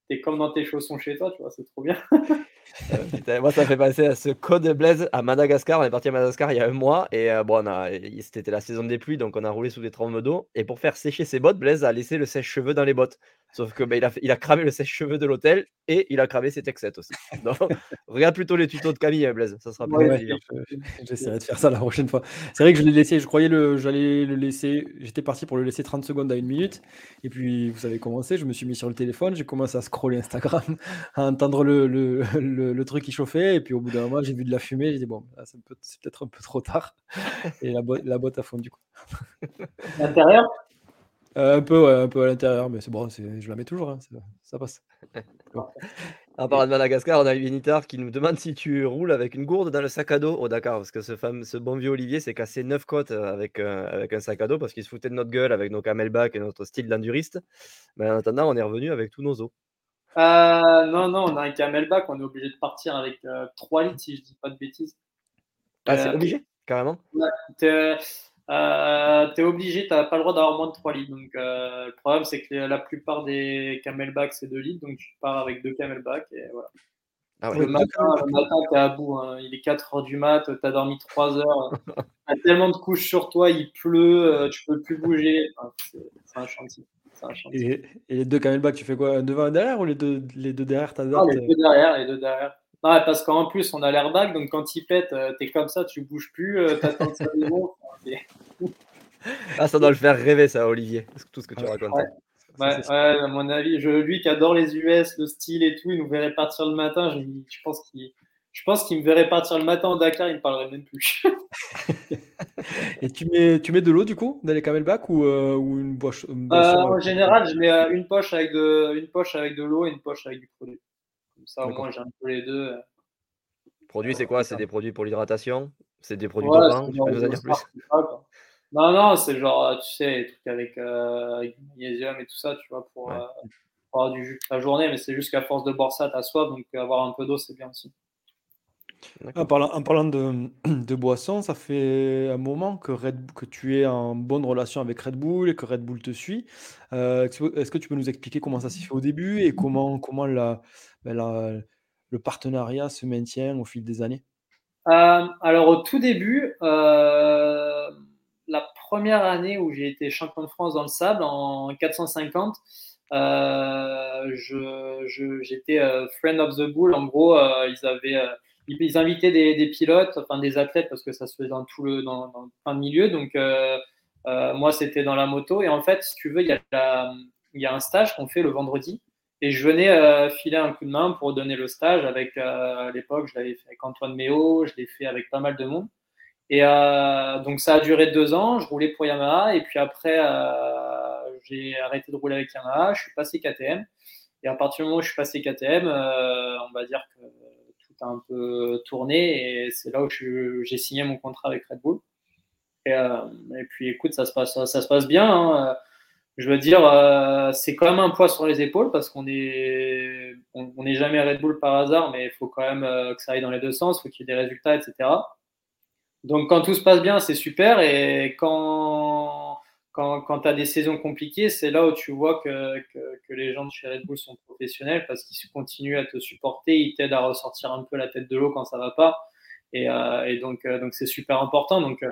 t'es comme dans tes chaussons chez toi, tu vois, c'est trop bien. Moi, ça fait penser à ce code Blaise à Madagascar. On est parti à Madagascar il y a un mois et euh, bon, c'était la saison des pluies, donc on a roulé sous des trompes d'eau. Et pour faire sécher ses bottes, Blaise a laissé le sèche-cheveux dans les bottes. Sauf que bah, il, a il a cramé le sèche-cheveux de l'hôtel et il a cramé ses texettes aussi. Donc, regarde plutôt les tutos de Camille, hein, Blaise. Ça sera plus ouais, J'essaierai de faire ça la prochaine fois. C'est vrai que je l'ai laissé, je croyais le, j'allais le laisser. J'étais parti pour le laisser 30 secondes à une minute. Et puis, vous avez commencé, je me suis mis sur le téléphone, j'ai commencé à scroller Instagram, à entendre le, le, le, truc qui chauffait. Et puis, au bout d'un moment, j'ai vu de la fumée. J'ai dit, bon, c'est peut-être un peu trop tard. Et la, boîte, la boîte a fondu. L'intérieur? Euh, un peu, un peu à l'intérieur, mais c'est bon, je la mets toujours, hein, ça passe. En parlant de Madagascar, on a Vinitar qui nous demande si tu roules avec une gourde dans le sac à dos au Dakar, parce que ce, fameux, ce bon vieux Olivier s'est cassé neuf côtes euh, avec, euh, avec un sac à dos parce qu'il se foutait de notre gueule avec nos camelbacks et notre style d'enduriste. Mais en attendant, on est revenu avec tous nos os. non, non, on a un camelback, on est obligé de partir avec 3 litres si je dis pas de bêtises. Ah, c'est obligé, carrément euh, tu es obligé, tu n'as pas le droit d'avoir moins de 3 litres. Donc, euh, le problème, c'est que la plupart des camelbacks, c'est 2 litres. Donc, tu pars avec deux camelbacks et voilà. Ah le, matin, tu es à bout. Hein. Il est 4 heures du mat, tu as dormi 3 heures. tu as tellement de couches sur toi, il pleut, euh, tu peux plus bouger. c'est un chantier. Et, les deux camelbacks, tu fais quoi? Devant et derrière ou les deux, les deux derrière ah, Les deux derrière, les deux derrière. Parce qu'en plus, on a l'airbag, donc quand il pète, euh, tu es comme ça, tu bouges plus, euh, tu attends que ça Ah, ça doit le faire rêver, ça, Olivier, tout ce que tu racontes. Ouais, à mon avis, je, lui qui adore les US, le style et tout, il nous verrait partir le matin. Je, je pense qu'il je pense qu'il me verrait partir le matin au Dakar, il ne me parlerait même plus. et tu mets, tu mets de l'eau du coup dans les camelbacks ou, euh, ou une poche euh, En général, je mets euh, une poche avec de, une poche avec de l'eau et une poche avec du produit. Ça, au moins, j'ai un peu les deux. Produit, c'est quoi? C'est des produits pour l'hydratation? C'est des produits ouais, de Tu peux nous en dire plus? Non, non, c'est genre, tu sais, des trucs avec, avec, du magnésium et tout ça, tu vois, pour, pour avoir du jus toute la journée. Mais c'est juste qu'à force de boire ça, tu as soif, donc avoir un peu d'eau, c'est bien aussi. En parlant, en parlant de, de boissons, ça fait un moment que, Red, que tu es en bonne relation avec Red Bull et que Red Bull te suit. Euh, est-ce que tu peux nous expliquer comment ça s'est fait au début et comment, comment la, ben le partenariat se maintient au fil des années? Euh, alors au tout début, euh, la première année où j'ai été champion de France dans le sable en 450, je, j'étais friend of the bull. En gros, ils avaient ils, invitaient des, pilotes, enfin des athlètes, parce que ça se faisait dans tout le, dans, dans plein de milieux. Donc, euh, euh, moi, c'était dans la moto. Et en fait, si tu veux, il y il y a un stage qu'on fait le vendredi. Et je venais euh, filer un coup de main pour donner le stage avec, à l'époque, je l'avais fait avec Antoine Méo, je l'ai fait avec pas mal de monde. Et donc, ça a duré deux ans. Je roulais pour Yamaha. Et puis après, j'ai arrêté de rouler avec Yamaha. Je suis passé KTM. Et à partir du moment où je suis passé KTM, on va dire que un peu tourné et c'est là où j'ai signé mon contrat avec Red Bull. Et, euh, et, puis écoute, ça se passe, ça, se passe bien. Hein. Je veux dire, euh, c'est quand même un poids sur les épaules parce qu'on est, on n'est jamais Red Bull par hasard, mais il faut quand même euh, que ça aille dans les deux sens, il faut qu'il y ait des résultats, etc. Donc quand tout se passe bien, c'est super. Et quand quand, quand tu as des saisons compliquées, c'est là où tu vois que, que, les gens de chez Red Bull sont professionnels parce qu'ils continuent à te supporter, ils t'aident à ressortir un peu la tête de l'eau quand ça va pas. Et, euh, donc, donc c'est super important. Donc,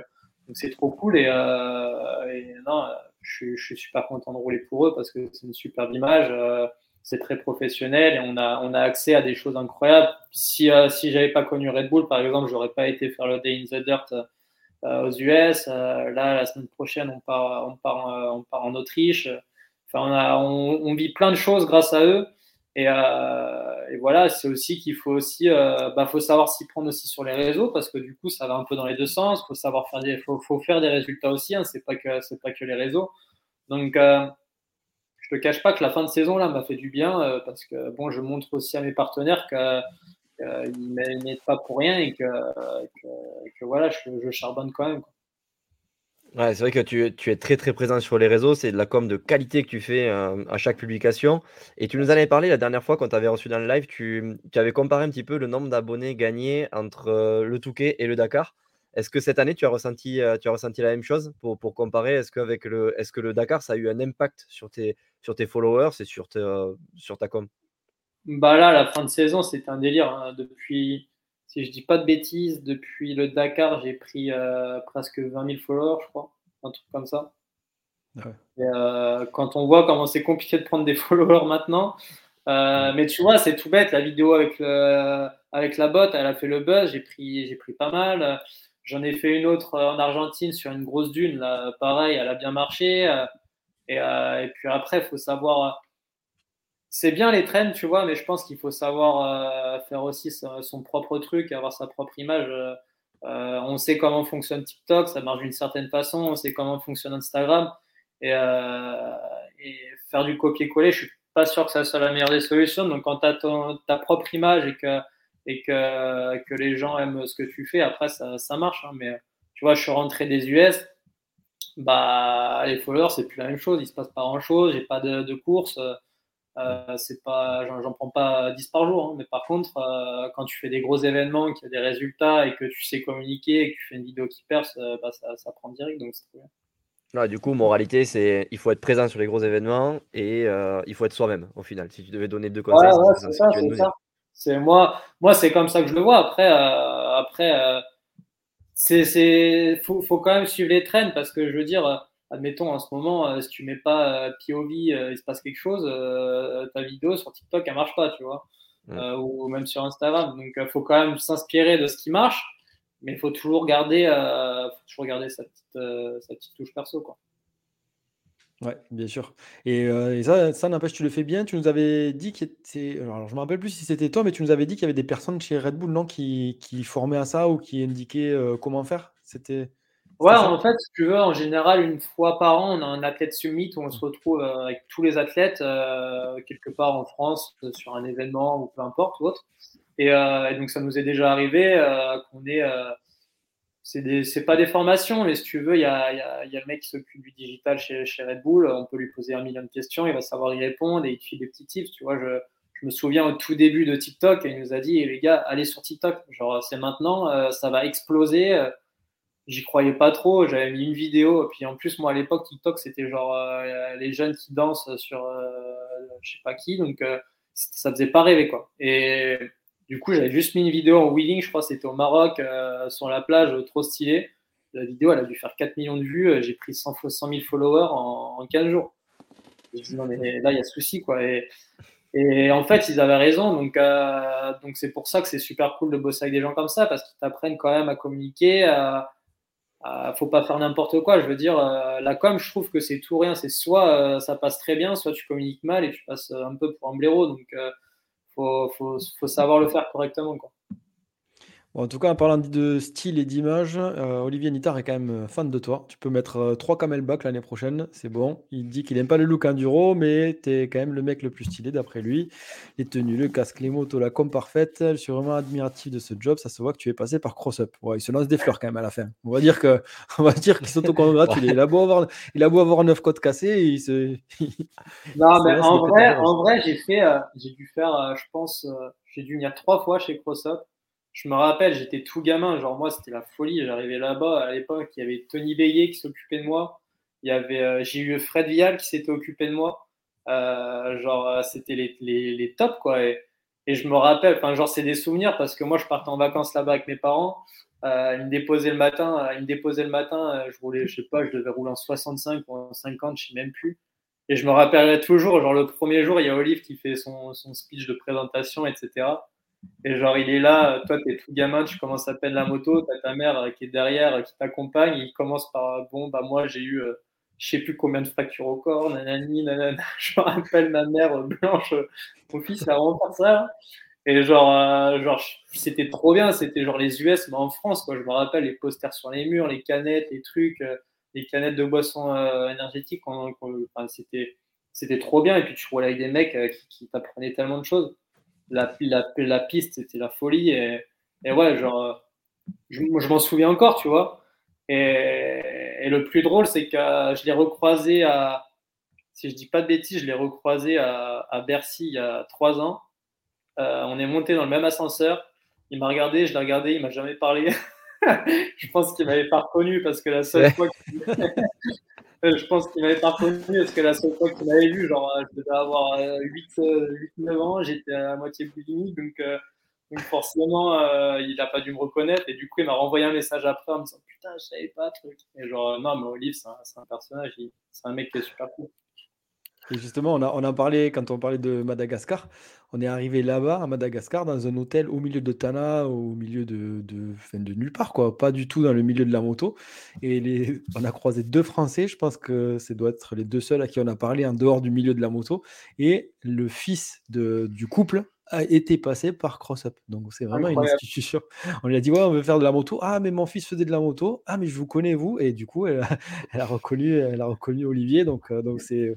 c'est trop cool. Et non, je, je, suis super content de rouler pour eux parce que c'est une superbe image. c'est très professionnel et on a, on a accès à des choses incroyables. Si, si j'avais pas connu Red Bull, par exemple, j'aurais pas été faire le Day in the Dirt euh, aux US. Euh, là, la semaine prochaine, on part, on part, euh, on part en Autriche. Enfin, on, a, on, vit plein de choses grâce à eux. Et, et voilà, c'est aussi qu'il faut aussi, bah, faut savoir s'y prendre aussi sur les réseaux parce que du coup, ça va un peu dans les deux sens. Faut savoir faire des, faut, faire des résultats aussi. Hein, c'est pas que, c'est pas que les réseaux. Donc, je te cache pas que la fin de saison là m'a fait du bien parce que bon, je montre aussi à mes partenaires que il ne m'aide pas pour rien et que, que, voilà, je, je, charbonne quand même. Ouais, c'est vrai que tu, es très très présent sur les réseaux, c'est de la com de qualité que tu fais euh, à chaque publication. Et tu nous en avais parlé la dernière fois quand tu avais reçu dans le live, tu, avais comparé un petit peu le nombre d'abonnés gagnés entre euh, le Touquet et le Dakar. Est-ce que cette année tu as ressenti, euh, tu as ressenti la même chose pour, pour comparer? Est-ce est que le Dakar ça a eu un impact sur tes, sur tes followers et sur, sur ta com? Bah là, la fin de saison, c'était un délire. Hein. Depuis, si je dis pas de bêtises, depuis le Dakar, j'ai pris euh, presque 20 000 followers, je crois, un truc comme ça. Euh, quand on voit comment c'est compliqué de prendre des followers maintenant, euh, mais tu vois, c'est tout bête. La vidéo avec, avec la botte, elle a fait le buzz. J'ai pris, j'ai pris pas mal. J'en ai fait une autre en Argentine sur une grosse dune. Là, pareil, elle a bien marché. Et, et puis après, il faut savoir c'est bien les trends, tu vois, mais je pense qu'il faut savoir euh, faire aussi son, propre truc, avoir sa propre image. Euh, euh, on sait comment fonctionne TikTok, ça marche d'une certaine façon, on sait comment fonctionne Instagram. Et, faire du copier-coller, je suis pas sûr que ça soit la meilleure des solutions. Donc, quand tu as ta propre image et que, et que, que les gens aiment ce que tu fais, après, ça, ça marche. Hein. mais tu vois, je suis rentré des US, bah, les followers, c'est plus la même chose, il se passe pas grand-chose, j'ai pas de, de course. Euh, c'est pas, j'en prends pas 10 par jour, hein, mais par contre, euh, quand tu fais des gros événements, qu'il y a des résultats et que tu sais communiquer et que tu fais une vidéo qui perce, euh, bah, ça, ça, prend direct, donc c'est bien. du coup, moralité, c'est il faut être présent sur les gros événements et il faut être soi-même au final. Si tu devais donner deux conseils, c'est ça, C'est moi, moi c'est comme ça que je le vois. Après, après, c'est, c'est, faut, faut quand même suivre les traînes parce que je veux dire, admettons en ce moment, si tu mets pas POV, il se passe quelque chose, ta vidéo sur TikTok elle marche pas, tu vois, ou même sur Instagram. Donc, il faut quand même s'inspirer de ce qui marche, mais il faut toujours garder, faut toujours garder sa petite, sa petite touche perso, quoi. Ouais, bien sûr. Et, euh, ça, ça n'empêche, tu le fais bien. Tu nous avais dit qu'il était. Alors, je me rappelle plus si c'était toi, mais tu nous avais dit qu'il y avait des personnes chez Red Bull, non, qui, qui formaient à ça ou qui indiquaient euh, comment faire. C'était. Ouais, en fait, si tu veux, en général, une fois par an, on a un athlète summit où on se retrouve euh, avec tous les athlètes quelque part en France sur un événement ou peu importe ou autre. Et, et donc, ça nous est déjà arrivé qu'on ait c'est pas des formations, mais si tu veux, il y a, y, a, y a, le mec qui s'occupe du digital chez, chez, Red Bull. On peut lui poser un million de questions, il va savoir y répondre et il te fait des petits tips. Tu vois, je, je, me souviens au tout début de TikTok, il nous a dit, les gars, allez sur TikTok. Genre, c'est maintenant, euh, ça va exploser. J'y croyais pas trop. J'avais mis une vidéo. Et puis en plus, moi à l'époque, TikTok, c'était genre euh, les jeunes qui dansent sur euh, je sais pas qui. Donc, euh, ça faisait pas rêver, quoi. Et du coup, j'avais juste mis une vidéo en wheeling, je crois c'était au Maroc, euh, sur la plage, trop stylé. La vidéo, elle a dû faire 4 millions de vues. Euh, j'ai pris 100, 100 000 followers en, en 15 jours. Je dit, non, mais là, il y a souci, quoi. Et, et, en fait, ils avaient raison. Donc, euh, donc c'est pour ça que c'est super cool de bosser avec des gens comme ça, parce qu'ils t'apprennent quand même à communiquer. À, à, faut pas faire n'importe quoi. Je veux dire, euh, la com, je trouve que c'est tout rien. C'est soit euh, ça passe très bien, soit tu communiques mal et tu passes un peu pour un blaireau. Donc, faut, faut, faut savoir le faire correctement. Quoi en tout cas, en parlant de style et d'image, euh, Olivier Nittard est quand même euh, fan de toi. Tu peux mettre euh, trois camelbacks l'année prochaine, c'est bon. Il dit qu'il n'aime pas le look enduro, mais tu es quand même le mec le plus stylé d'après lui. Les tenues, le casque, les motos, la com parfaite. Je suis vraiment admiratif de ce job. Ça se voit que tu es passé par Cross-Up. il se lance des fleurs quand même à la fin. On va dire que, on va dire qu'il s'autocongratule. il a beau avoir, il a beau avoir neuf côtes cassées, il se. non, mais en vrai, en vrai, j'ai fait, j'ai dû faire, je pense, j'ai dû venir trois fois chez Cross-Up je me rappelle, j'étais tout gamin, genre moi c'était la folie, j'arrivais là-bas à l'époque, il y avait Tony Béguet qui s'occupait de moi, il y avait, euh, j'ai eu Fred Vial qui s'était occupé de moi, euh, genre euh, c'était les, les, les tops et, je me rappelle, enfin genre c'est des souvenirs parce que moi je partais en vacances là-bas avec mes parents, ils me déposaient le matin, ils me déposaient le matin, je roulais, je sais pas, je devais rouler en 65 ou en 50, je sais même plus, et je me rappellerai toujours, genre le premier jour il y a Olive qui fait son speech de présentation, etc. Et genre, il est là, toi, t'es tout gamin, tu commences à peine la moto, t'as ta mère qui est derrière, qui t'accompagne. Il commence par, bon, bah, moi, j'ai eu, euh, je sais plus combien de fractures au corps, nanani, nanana. Je me rappelle ma mère blanche, mon fils, il a vraiment ça. Et genre, euh, genre c'était trop bien, c'était genre les US, mais en France, quoi. Je me rappelle les posters sur les murs, les canettes, les trucs, euh, les canettes de boissons énergétiques, c'était, c'était trop bien. Et puis, tu roulais avec des mecs qui t'apprenaient tellement de choses la, la, la piste, c'était la folie. Et, et, ouais, genre, je, je m'en souviens encore, tu vois. Et, et le plus drôle, c'est que je l'ai recroisé à, si je dis pas de bêtises, je l'ai recroisé à, à, Bercy il y a trois ans. Euh, on est monté dans le même ascenseur. Il m'a regardé, je l'ai regardé, il m'a jamais parlé. je pense qu'il m'avait pas reconnu parce que la seule fois Euh, je pense qu'il m'avait pas reconnu parce que la seule fois qu'il m'avait vu, genre, euh, je devais avoir 8-9 euh, ans, j'étais à moitié boulimique, donc, donc forcément, il n'a pas dû me reconnaître et du coup, il m'a renvoyé un message après en me disant Putain, je savais pas, truc. Et genre, non, mais Olive, c'est un, un, personnage, c'est un mec qui est super cool. Justement, on, a, on quand on parlait de Madagascar. On est arrivé là-bas, à Madagascar, dans un hôtel au milieu de Tana, au milieu de, de, de nulle part. Pas du tout dans le milieu de la moto. Et on a croisé deux Français. Je pense que ça doit être les deux seuls à qui on a parlé en dehors du milieu de la moto. Et le fils du couple a été passé par CrossUp. Donc c'est vraiment une institution. On lui a dit ouais, on veut faire de la moto. Ah mais mon fils faisait de la moto. Ah mais je vous connais vous. Et du coup elle a, elle a reconnu, elle a reconnu Olivier. Donc euh, donc c'est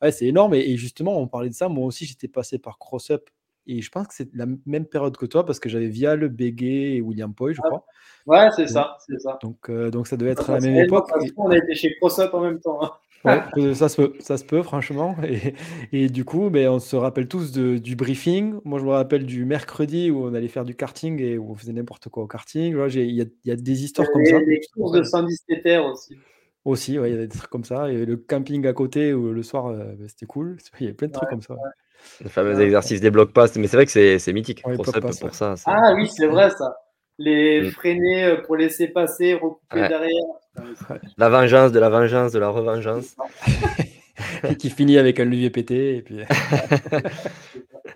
ouais, c'est énorme. Et, justement on parlait de ça. Moi aussi j'étais passé par CrossUp. Et je pense que c'est la même période que toi parce que j'avais Vial, Béguet et William Poy, je ah, crois. Ouais, c'est ça, c'est ça. Donc, euh, donc ça devait être à la même époque. On a été chez CrossUp en même temps. Hein. Ouais, ça se peut, ça se peut franchement. Et, et du coup, ben, on se rappelle tous de, du briefing. Moi, je me rappelle du mercredi où on allait faire du karting et où on faisait n'importe quoi au karting. Il y, a, y, a, des histoires comme ça. Les courses de 110 TR aussi. Aussi, ouais, il y a des trucs comme ça. Et le camping à côté où le soir, euh, ben, c'était cool. Il y avait plein de trucs comme ça. Le fameux exercice des blocs passes, mais c'est vrai que c'est mythique. pour ça. Ah oui, c'est vrai ça. Les mm. freiner euh, pour laisser passer, recouper derrière. La vengeance de la vengeance de la revengeance. qui finit avec un levier pété. Et puis...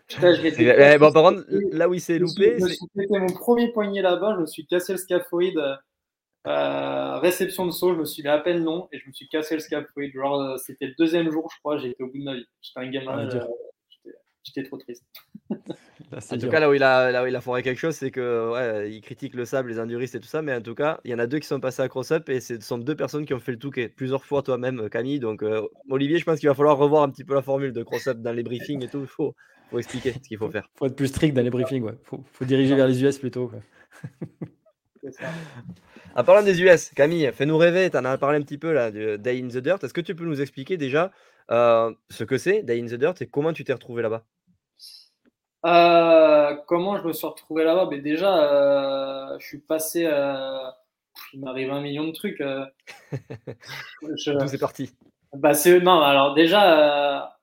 Putain, je bon, par contre, là où il s'est loupé. Je suis pété mon premier poignet là-bas, je me suis cassé le scaphoïde. Euh, réception de saut, je me suis mis à peine long et je me suis cassé le scaphoïde. Genre, euh, c'était le deuxième jour, je crois, j'étais au bout de ma vie. J'étais un gamin, ah, j'étais trop triste. en tout cas, là où, il a, là où il a foiré quelque chose, c'est que ouais, il critique le sable, les enduristes et tout ça, mais en tout cas, il y en a deux qui sont passés à cross-up et ce sont deux personnes qui ont fait le touquet plusieurs fois toi-même, Camille. Donc, euh, Olivier, je pense qu'il va falloir revoir un petit peu la formule de cross-up dans les briefings et tout. Il faut, faut expliquer ce qu'il faut faire. Il faut être plus strict dans les briefings, ouais. Faut, faut diriger vers les US plutôt. ça. En parlant des US, Camille, fais-nous rêver. Tu en as parlé un petit peu là, de Day in the Dirt. Est-ce que tu peux nous expliquer déjà euh, ce que c'est, Day in the Dirt, et comment tu t'es retrouvé là-bas? Euh, Comment je me suis retrouvé là-bas? Ben Déjà, euh, je suis passé. il m'arrive un million de trucs. je... c'est parti? Bah, non, alors déjà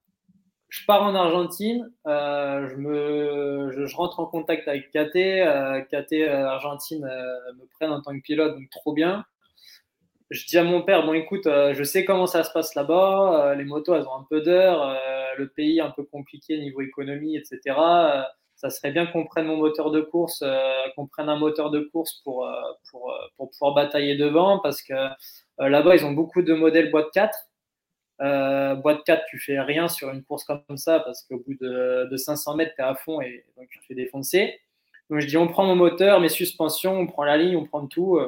je pars en Argentine, euh, je, me, je, rentre en contact avec KT. Euh, KT euh, Argentine me prennent en tant que pilote, donc trop bien. Je dis à mon père, bon écoute, je sais comment ça se passe là-bas, les motos elles ont un peu d'heures, le pays un peu compliqué niveau économie, etc. ça serait bien qu'on prenne mon moteur de course, qu'on prenne un moteur de course pour, pour, pour pouvoir batailler devant, parce que là-bas ils ont beaucoup de modèles boîte 4. Euh, boîte 4, tu fais rien sur une course comme ça parce qu'au bout de, 500 mètres, tu es à fond et donc tu fais défoncer. Donc je dis on prend mon moteur, mes suspensions, on prend la ligne, on prend tout.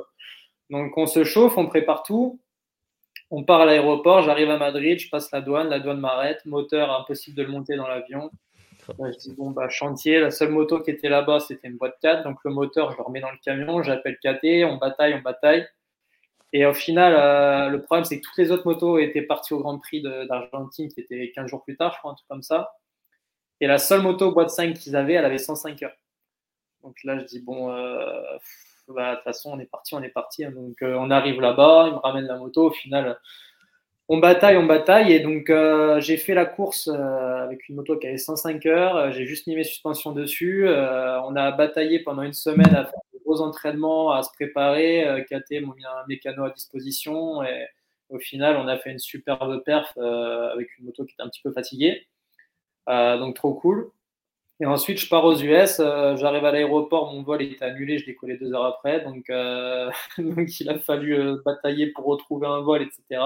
Donc on se chauffe, on prépare tout. On part à l'aéroport, j'arrive à Madrid, je passe la douane, la douane m'arrête, moteur impossible de le monter dans l'avion. Je dis bon bah chantier, la seule moto qui était là-bas c'était une boîte 4, donc le moteur je le remets dans le camion, j'appelle KT, on bataille, on bataille. Et au final, euh, le problème, c'est que toutes les autres motos étaient parties au Grand Prix d'Argentine, qui était 15 jours plus tard, je crois, un truc comme ça. Et la seule moto boîte 5 qu'ils avaient, elle avait 105 heures. Donc là, je dis, bon, euh, bah, de toute façon, on est parti, on est parti. Hein. Donc euh, on arrive là-bas, ils me ramènent la moto. Au final, on bataille, on bataille. Et donc j'ai fait la course avec une moto qui avait 105 heures. J'ai juste mis mes suspensions dessus. on a bataillé pendant une semaine à faire gros entraînements à se préparer. Euh, KT m'a mis un mécano à disposition et au final, on a fait une superbe perf euh, avec une moto qui était un petit peu fatiguée. Euh, donc trop cool. Et ensuite, je pars aux US. J'arrive à l'aéroport, mon vol était annulé, je décollais deux heures après. Donc, donc il a fallu batailler pour retrouver un vol, etc.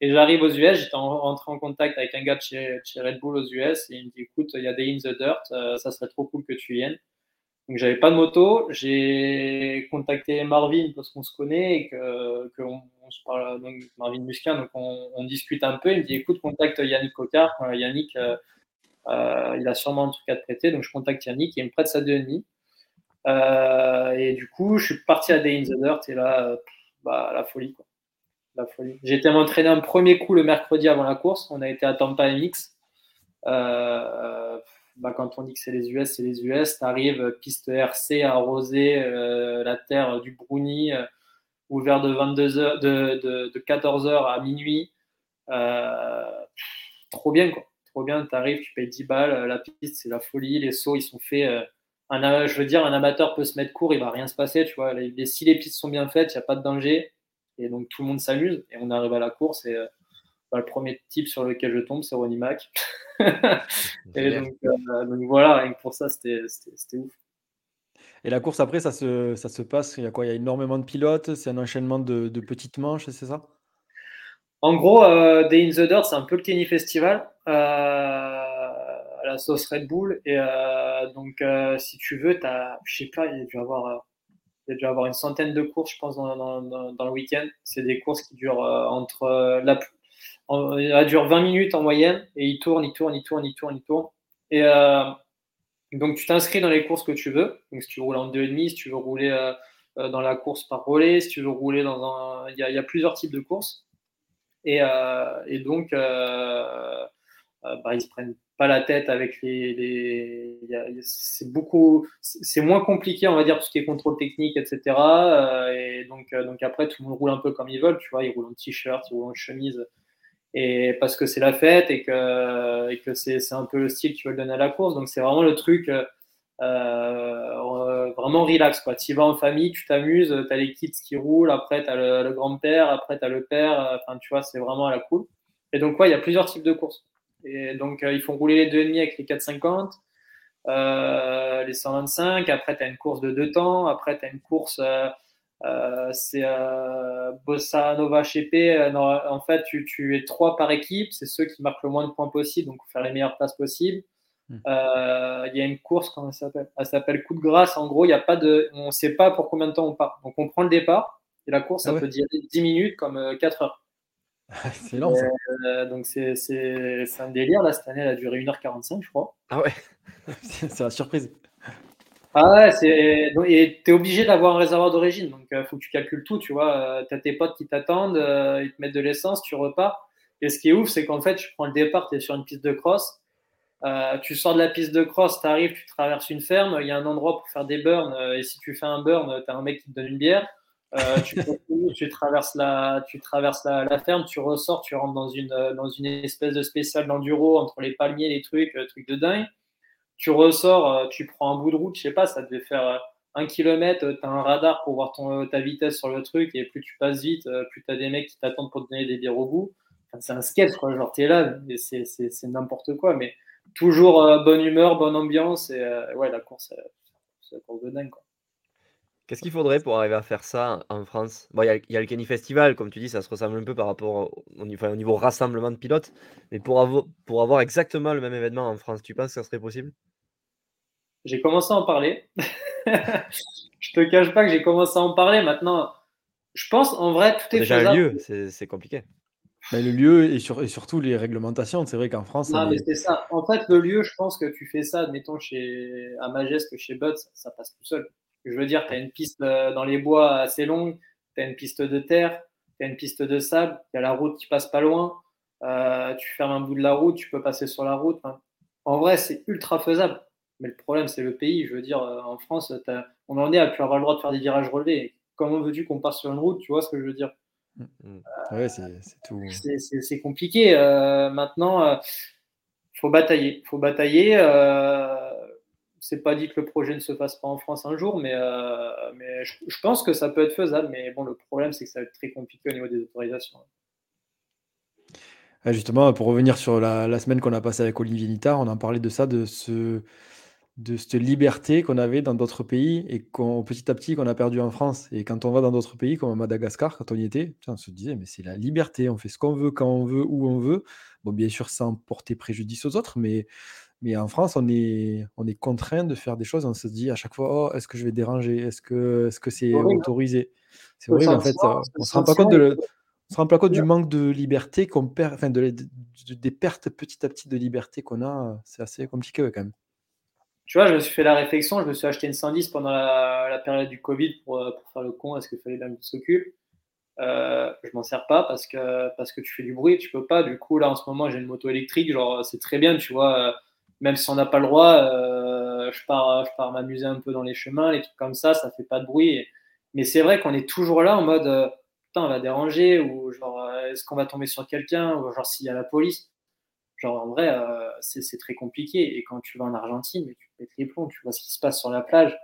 Et j'arrive aux US, j'étais entré en contact avec un gars de chez, Red Bull aux US et il me dit écoute, il y a des in the dirt, ça serait trop cool que tu viennes. Donc j'avais pas de moto, j'ai contacté Marvin parce qu'on se connaît et que, on se parle donc Marvin Musquin, donc on, discute un peu. Il me dit écoute, contacte Yannick Cocard. Yannick, euh, euh, il a sûrement un truc à te prêter, donc je contacte Yannick il me prête sa 2,5. Euh, et du coup, je suis parti à Day in the Dirt et là, bah, la folie quoi. La folie. J'ai été m'entraîner un premier coup le mercredi avant la course. On a été à Tampa MX. Euh, bah, quand on dit que c'est les US, c'est les US. Tu arrives, euh, piste RC arrosée, euh, la terre du Bruni, euh, ouvert de, 22 heures, de 14h à minuit. trop bien, quoi. Trop bien. Tu arrives, tu payes 10 balles. La piste, c'est la folie. Les sauts, ils sont faits. Un, je veux dire, un amateur peut se mettre court, il va rien se passer. Tu vois. Les, si les pistes sont bien faites, il n'y a pas de danger. Et donc, tout le monde s'amuse. Et on arrive à la course. Et le premier type sur lequel je tombe, c'est Ronnie Mac. et euh, donc, voilà, rien que pour ça, c'était ouf. Et la course après, ça se, ça se passe, il y a quoi? Il y a énormément de pilotes, c'est un enchaînement de, petites manches, c'est ça? En gros, euh, Day in the Dirt, c'est un peu le Kenny Festival, euh, à la sauce Red Bull. Et euh, donc, si tu veux, as, je sais pas, il y a dû avoir avoir une centaine de courses, je pense, dans, le week-end. C'est des courses qui durent entre la, elle dure 20 minutes en moyenne et il tourne, il tourne, il tourne, il tourne, il tourne. Et donc tu t'inscris dans les courses que tu veux. Donc si tu veux rouler en 2,5, si tu veux rouler dans la course par relais, si tu veux rouler dans un. Il y a plusieurs types de courses. Et, et donc, bah, ils se prennent pas la tête avec les. c'est beaucoup. C'est moins compliqué, on va dire, tout ce qui est contrôle technique, etc. et donc, donc après, tout le monde roule un peu comme ils veulent. Tu vois, ils roulent en t-shirt, ils roulent en chemise et parce que c'est la fête et que, que c'est, un peu le style que tu veux donner à la course. Donc c'est vraiment le truc euh, euh, vraiment relax. Quoi. Tu vas en famille, tu t'amuses, tu as les kids qui roulent, après tu as le, grand-père, après tu as le père. Enfin, tu vois, c'est vraiment à la cool. Et donc, ouais, il y a plusieurs types de courses. Et donc, ils font rouler les 2,5 avec les 4,50. Euh, les 125, après tu as une course de deux temps, après tu as une course euh, euh, c'est euh, Bossa Nova Chepe. en fait, tu, tu, es trois par équipe. C'est ceux qui marquent le moins de points possible, donc faire les meilleures places possibles. Hmm. Euh, il y a une course, comment elle s'appelle? Elle s'appelle Coup de grâce. En gros, il y a pas de, on ne sait pas pour combien de temps on part. Donc, on prend le départ et la course, ah ça peut durer 10 minutes comme 4 heures. c'est lent, ça. donc, c'est un délire. Là, cette année, elle a duré 1h45, je crois. Ah ouais C'est la surprise. Ah ouais, c'est. Et t'es obligé d'avoir un réservoir d'origine, donc il euh, faut que tu calcules tout, tu vois. Euh, t'as tes potes qui t'attendent, euh, ils te mettent de l'essence, tu repars. Et ce qui est ouf, c'est qu'en fait, tu prends le départ, tu es sur une piste de cross, tu sors de la piste de cross, tu arrives, tu traverses une ferme, il y a un endroit pour faire des burns, et si tu fais un burn, tu as un mec qui te donne une bière. tu, tu, traverses, la, tu traverses la, ferme, tu ressors, tu rentres dans une, dans une espèce de spécial d'enduro entre les palmiers, les trucs, trucs de dingue tu ressors, euh, tu prends un bout de route, je sais pas, ça devait faire euh, un kilomètre, tu as un radar pour voir ton, ta vitesse sur le truc, et plus tu passes vite, euh, plus tu as des mecs qui t'attendent pour te donner des bières au bout. c'est un sketch, quoi. Genre, es là, c'est n'importe quoi, mais toujours bonne humeur, bonne ambiance, et ouais, la course, c'est la course de dingue. Qu'est-ce qu'il faudrait pour arriver à faire ça en France? Bon, il y, a le Kenny Festival, comme tu dis, ça se ressemble un peu par rapport au, niveau, au niveau rassemblement de pilotes. Mais pour, avoir, pour avoir exactement le même événement en France, tu penses que ça serait possible? J'ai commencé à en parler. je te cache pas que j'ai commencé à en parler. Maintenant, je pense en vrai, tout est Déjà, le lieu, c'est compliqué. Mais le lieu et, sur, et, surtout les réglementations, c'est vrai qu'en France. Non, mais c'est ça. En fait, le lieu, je pense que tu fais ça, admettons, chez, à Majesque, chez Bud, ça passe tout seul. Je veux dire, tu as une piste euh, dans les bois assez longue, tu as une piste de terre, tu as une piste de sable, il y a la route qui passe pas loin, euh, tu fermes un bout de la route, tu peux passer sur la route. en vrai, c'est ultra faisable. Mais le problème, c'est le pays. Je veux dire, euh, en France, on en est à plus avoir le droit de faire des virages relevés. Comment veux-tu qu'on passe sur une route? Tu vois ce que je veux dire? Ouais, c'est tout. C'est compliqué. maintenant, il faut batailler. Il faut batailler c'est pas dit que le projet ne se fasse pas en France un jour, mais, euh, mais je, pense que ça peut être faisable. Mais bon, le problème, c'est que ça va être très compliqué au niveau des autorisations. justement, pour revenir sur la, semaine qu'on a passée avec Olivier Nittard, on en parlait de ça, de, ce, de cette liberté qu'on avait dans d'autres pays et qu'on petit à petit qu'on a perdu en France. Et quand on va dans d'autres pays, comme à Madagascar, quand on y était, on se disait, mais c'est la liberté, on fait ce qu'on veut, quand on veut, où on veut. Bon, bien sûr, sans porter préjudice aux autres, mais mais en France, on est, on est contraint de faire des choses. On se dit à chaque fois, oh, est-ce que je vais déranger? Est-ce que c'est -ce c'est autorisé? C'est vrai en fait. on ne se rend pas compte, de se rend pas compte du manque de liberté qu'on perd, enfin de, des pertes petit à petit de liberté qu'on a. C'est assez compliqué quand même. Tu vois, je me suis fait la réflexion, je me suis acheté une 110 pendant la, période du Covid pour, euh, pour, faire le con, est-ce qu'il fallait bien que je s'occupe? Euh, je m'en sers pas parce que, parce que tu fais du bruit, tu peux pas. Du coup, là, en ce moment, j'ai une moto électrique. Genre, c'est très bien, tu vois même si on n'a pas le droit, euh, je pars, je pars m'amuser un peu dans les chemins, les trucs comme ça, ça fait pas de bruit. Mais c'est vrai qu'on est toujours là en mode, euh, putain, on va déranger, ou genre, euh, est-ce qu'on va tomber sur quelqu'un, ou genre, s'il y a la police? Genre, en vrai, c'est très compliqué. Et quand tu vas en Argentine, tu pètes les tu vois ce qui se passe sur la plage.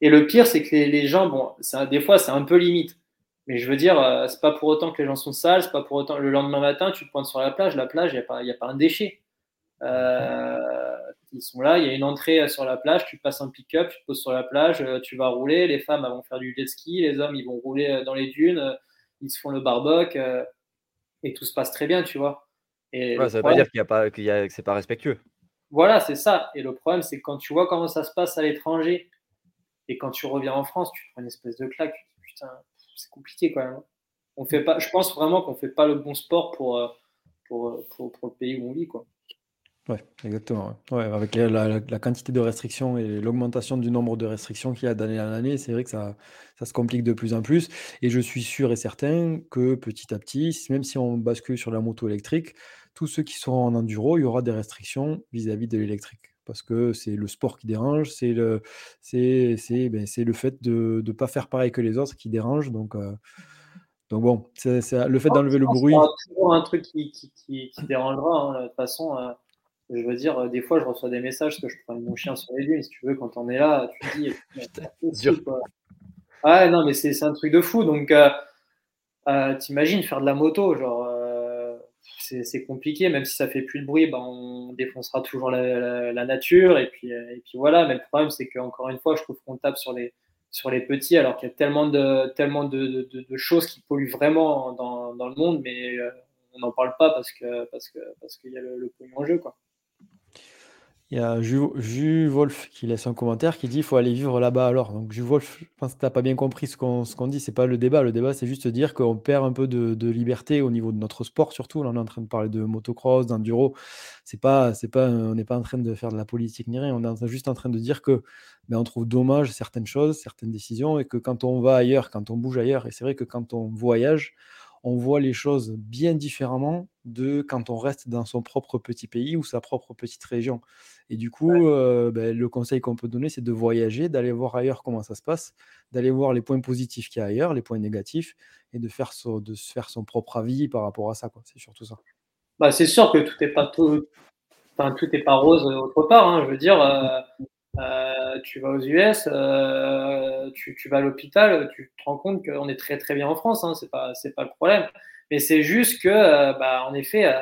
Et le pire, c'est que les, gens, bon, des fois, c'est un peu limite. Mais je veux dire, c'est pas pour autant que les gens sont sales, c'est pas pour autant le lendemain matin, tu te pointes sur la plage, la plage, il n'y a, pas, a pas un déchet. Euh, ils sont là, il y a une entrée sur la plage, tu passes un pick-up, tu te poses sur la plage, euh, tu vas rouler, les femmes vont faire du jet ski, les hommes ils vont rouler euh, dans les dunes, ils se font le barboc et tout se passe très bien, tu vois. Et ça veut pas dire qu'il y a pas, qu'il y a, que c'est pas respectueux. Voilà, c'est ça. Et le problème, c'est que quand tu vois comment ça se passe à l'étranger et quand tu reviens en France, tu prends une espèce de claque. Putain, c'est compliqué quand même. On fait pas, je pense vraiment qu'on fait pas le bon sport pour, pour, pour, pour le pays où on vit, quoi. Ouais, exactement. Ouais. avec la, quantité de restrictions et l'augmentation du nombre de restrictions qu'il y a d'année en année, c'est vrai que ça, ça se complique de plus en plus. Et je suis sûr et certain que petit à petit, même si on bascule sur la moto électrique, tous ceux qui seront en enduro, il y aura des restrictions vis-à-vis de l'électrique. Parce que c'est le sport qui dérange, c'est le, c'est, c'est, ben, c'est le fait de ne pas faire pareil que les autres qui dérange. Donc, euh, Donc bon, c'est le fait d'enlever le bruit. C'est toujours un truc qui, qui, qui, dérangera. Hein. De toute façon, euh, je veux dire, des fois, je reçois des messages que je prends mon chien sur les dunes. Si tu veux, quand on est là, tu te dis. Ah non, mais c'est un truc de fou. Donc, euh, euh, t'imagines faire de la moto, genre, euh, c'est compliqué. Même si ça fait plus de bruit, ben, on défoncera toujours la, nature. Et puis, et puis voilà. Mais le problème, c'est qu'encore une fois, je trouve qu'on tape sur les, sur les petits, alors qu'il y a tellement de, tellement de, de, choses qui polluent vraiment dans, dans le monde, mais on n'en parle pas parce que parce que parce qu'il y a le, le pognon en jeu, quoi. Il y a Ju, Wolf qui laisse un commentaire qui dit il faut aller vivre là-bas alors. Donc Ju Wolf, je pense que tu n'as pas bien compris ce qu'on ce qu'on dit, c'est pas le débat. Le débat, c'est juste dire qu'on perd un peu de, liberté au niveau de notre sport, surtout. Là, on est en train de parler de motocross, d'enduro. On n'est pas en train de faire de la politique ni rien. On est juste en train de dire que ben, on trouve dommage certaines choses, certaines décisions, et que quand on va ailleurs, quand on bouge ailleurs, et c'est vrai que quand on voyage, on voit les choses bien différemment de quand on reste dans son propre petit pays ou sa propre petite région. Et du coup, euh, ben, le conseil qu'on peut donner, c'est de voyager, d'aller voir ailleurs comment ça se passe, d'aller voir les points positifs qu'il y a ailleurs, les points négatifs, et de, faire de se faire son propre avis par rapport à ça. C'est surtout ça. Bah, c'est sûr que tout n'est pas tout, tout est pas rose autre part. Hein. Je veux dire, euh, euh, tu vas aux US, euh, tu, tu, vas à l'hôpital, tu te rends compte qu'on est très très bien en France, hein, c'est pas c'est pas le problème. Mais c'est juste que, euh, bah, en effet,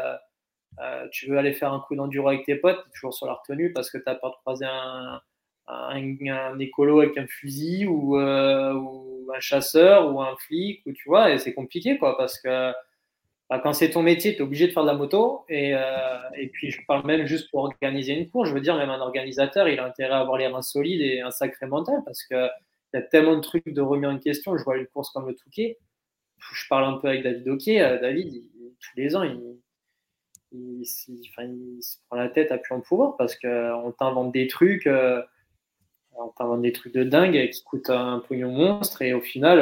tu veux aller faire un coup d'enduro avec tes potes, toujours sur la retenue parce que tu as peur de croiser un, écolo avec un fusil ou, ou, un chasseur ou un flic, ou tu vois, et c'est compliqué quoi parce que bah, quand c'est ton métier, tu es obligé de faire de la moto. Et, euh, et, puis, je parle même juste pour organiser une course. Je veux dire, même un organisateur, il a intérêt à avoir les reins solides et un sacré mental parce qu'il y a tellement de trucs de remis en question. Je vois une course comme le Touquet. Je parle un peu avec David. Euh, David, tous les ans, il, il, se prend la tête à plus en pouvoir parce qu'on t'invente des trucs. Euh, on t'invente des trucs de dingue qui coûtent un pognon monstre et au final,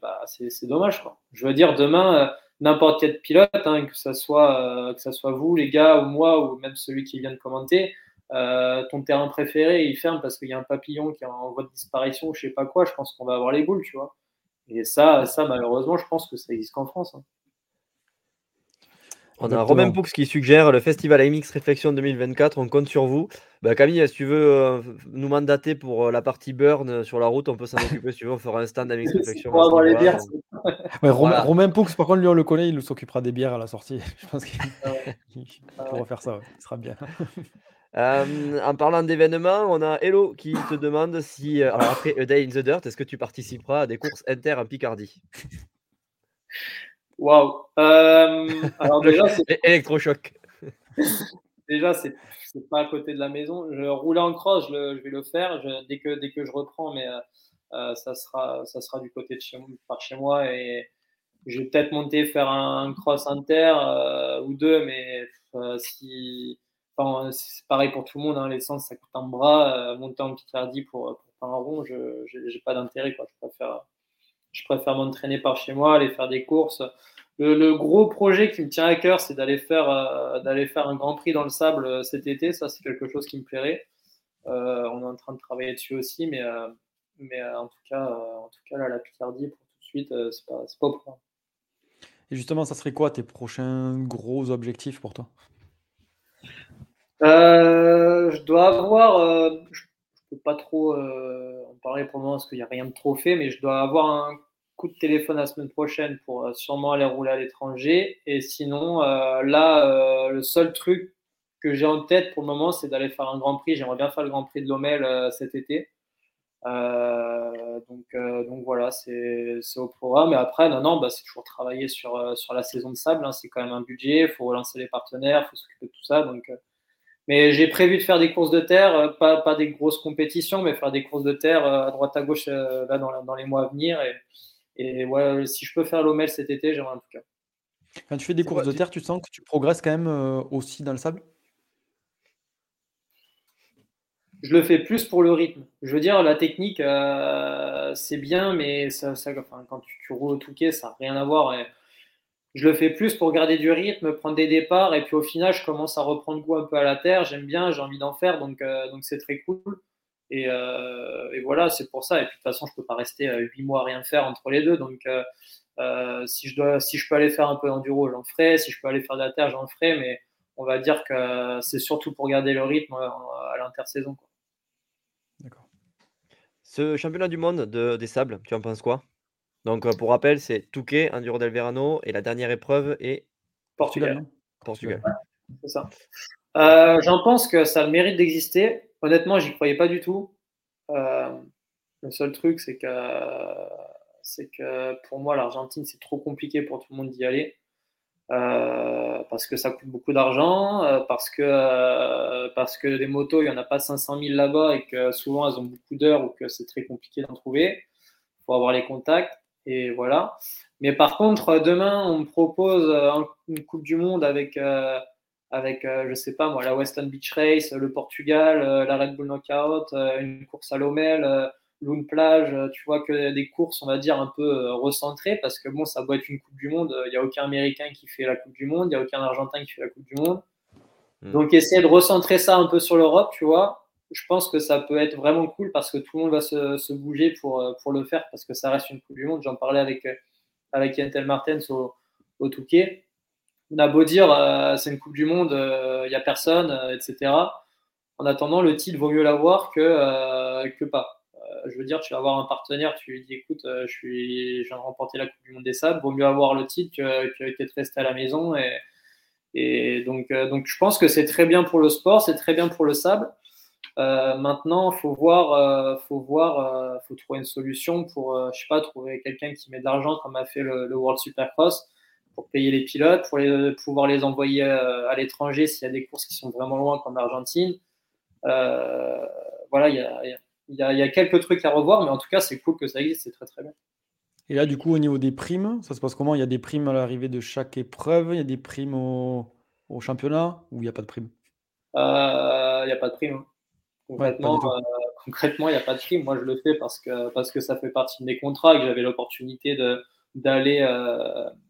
bah, c'est dommage. Je veux dire, demain, n'importe quel pilote, hein, que, ça soit, euh, vous, les gars, ou moi, ou même celui qui vient de commenter, euh, ton terrain préféré, il ferme parce qu'il y a un papillon qui est en voie de disparition, je sais pas quoi, je pense qu'on va avoir les boules, tu vois. Et ça, ça malheureusement, je pense que ça existe qu'en France. Hein. On a Romain Poux qui suggère le festival AMX Réflexion 2024. On compte sur vous. Bah, Camille, si tu veux euh, nous mandater pour euh, la partie burn euh, sur la route, on peut s'en occuper. si tu veux, on fera un stand AMX Réflexion. Pour avoir les bières. Romain, Poux, par contre, lui, on le connaît, il s'occupera des bières à la sortie. Je pense qu'il ah pourra faire ça. Ce sera bien. en parlant d'événements, on a Hello qui te demande si, alors après A Day in the Dirt, est-ce que tu participeras à des courses inter en Picardie? Waouh. Euh, alors déjà, c'est électrochoc. déjà, c'est c'est pas à côté de la maison. Je roule en cross, je, vais le faire dès que dès que je reprends, mais euh, euh, ça sera ça sera du côté de chez par chez moi et je vais peut-être monter faire un, cross inter ou deux, mais si c'est pareil pour tout le monde, hein, l'essence ça coûte un bras. monter en Picardie pour, pour faire un rond, je n'ai pas d'intérêt. Je préfère je préfère m'entraîner par chez moi, aller faire des courses. Le, gros projet qui me tient à cœur, c'est d'aller faire, euh, d'aller faire un Grand Prix dans le sable euh, cet été. Ça, c'est quelque chose qui me plairait. Euh, on est en train de travailler dessus aussi, mais, mais en, tout cas, en tout cas, là, la Picardie, pour tout de suite, c'est pas, pas au point. Et justement, ça serait quoi tes prochains gros objectifs pour toi? Je dois avoir, je pas trop en parler pour le moment parce qu'il n'y a rien de trop fait, mais je dois avoir un coup de téléphone la semaine prochaine pour euh, sûrement aller rouler à l'étranger. Et sinon, euh, là, euh, le seul truc que j'ai en tête pour le moment, c'est d'aller faire un Grand Prix. J'aimerais bien faire le Grand Prix de Lomel cet été. donc, donc voilà, c'est au programme. Et après, non, non, bah, c'est toujours travailler sur, sur la saison de sable. Hein. C'est quand même un budget, il faut relancer les partenaires, il faut s'occuper de tout ça. Donc, mais j'ai prévu de faire des courses de terre, pas, pas des grosses compétitions, mais faire des courses de terre à droite à gauche là, dans, dans les mois à venir. Et, et ouais, si je peux faire l'OMEL cet été, j'aimerais en tout cas. Quand tu fais des courses de terre, tu sens que tu progresses quand même euh, aussi dans le sable? Je le fais plus pour le rythme. Je veux dire, la technique, euh, c'est bien, mais ça, quand tu, roules au Touquet, ça n'a rien à voir. Je le fais plus pour garder du rythme, prendre des départs, et puis au final, je commence à reprendre goût un peu à la terre. J'aime bien, j'ai envie d'en faire, donc euh, donc c'est très cool. Et, voilà, c'est pour ça. Et puis de toute façon, je peux pas rester huit mois à rien faire entre les deux. Donc si je dois, si je peux aller faire un peu d'enduro, j'en ferai. Si je peux aller faire de la terre, j'en ferai. Mais on va dire que c'est surtout pour garder le rythme à l'intersaison. D'accord. Ce championnat du monde de, des sables, tu en penses quoi? Donc, pour rappel, c'est Touquet, Enduro del Verano, et la dernière épreuve est Portugal. Portugal. c'est ça. Euh, j'en pense que ça a le mérite d'exister. Honnêtement, j'y croyais pas du tout. Euh, le seul truc, c'est que, c'est que pour moi, l'Argentine, c'est trop compliqué pour tout le monde d'y aller. Euh, parce que ça coûte beaucoup d'argent, parce que parce que des motos, il n'y en a pas 500 000 là-bas et que souvent elles ont beaucoup d'heures ou que c'est très compliqué d'en trouver. Il faut avoir les contacts et voilà. Mais par contre, demain, on me propose une Coupe du Monde avec avec, euh, je sais pas moi, la Western Beach Race, le Portugal, euh, la Red Bull Knockout, euh, une course à Lomel, Lune Plage, tu vois que des courses, on va dire, un peu recentrées, parce que bon, ça doit être une Coupe du Monde, il n'y a aucun Américain qui fait la Coupe du Monde, il n'y a aucun Argentin qui fait la Coupe du Monde. Hmm. Donc essayer de recentrer ça un peu sur l'Europe, tu vois, je pense que ça peut être vraiment cool parce que tout le monde va se, bouger pour, pour le faire, parce que ça reste une Coupe du Monde. J'en parlais avec, avec Yantel Martens au, au Touquet on a beau dire euh, c'est une Coupe du Monde, il euh, n'y a personne, euh, etc. En attendant, le titre vaut mieux l'avoir que, que pas. je veux dire, tu vas avoir un partenaire, tu lui dis écoute, je, suis, je viens de remporter la Coupe du Monde des Sables, vaut mieux avoir le titre que, que, de rester à la maison. Et, et donc, donc, je pense que c'est très bien pour le sport, c'est très bien pour le sable. Maintenant, faut voir, faut voir, faut trouver une solution pour, je sais pas, trouver quelqu'un qui met de l'argent comme a fait le, le World Supercross pour payer les pilotes, pour pouvoir les envoyer euh, à l'étranger s'il y a des courses qui sont vraiment loin comme l'Argentine. Euh, voilà, il y a, quelques trucs à revoir, mais en tout cas, c'est cool que ça existe, c'est très très bien. Et là, du coup, au niveau des primes, ça se passe comment? Il y a des primes à l'arrivée de chaque épreuve, il y a des primes au, championnat? Ou il n'y a pas de primes? Euh, Il n'y a pas de primes. Hein. Concrètement, concrètement, il n'y a pas de prime. Moi, je le fais parce que, parce que ça fait partie de mes contrats et que j'avais l'opportunité d'aller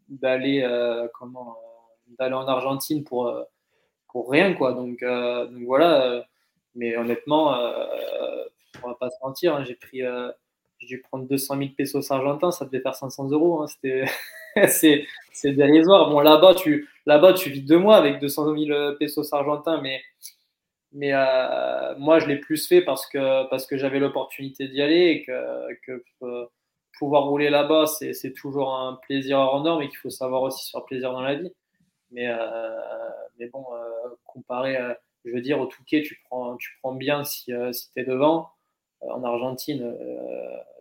d'aller euh, comment euh, d'aller en Argentine pour euh, pour rien quoi. Donc, donc voilà. mais honnêtement, on va pas se mentir. Hein, j'ai pris j'ai dû prendre 200 000 pesos argentins, ça devait faire 500 euros. Hein, c'était, c'est, c'est dérisoire. Bon, là-bas, tu, là-bas, tu vis deux mois avec 200 000 pesos argentins, mais, mais moi, je l'ai plus fait parce que, parce que j'avais l'opportunité d'y aller et que, que pouvoir rouler là-bas, c'est toujours un plaisir hors norme et qu'il faut savoir aussi se faire plaisir dans la vie. Mais, euh, mais bon, euh, comparé, je veux dire, au Touquet, tu prends, tu prends bien si, euh, si tu es devant. en Argentine,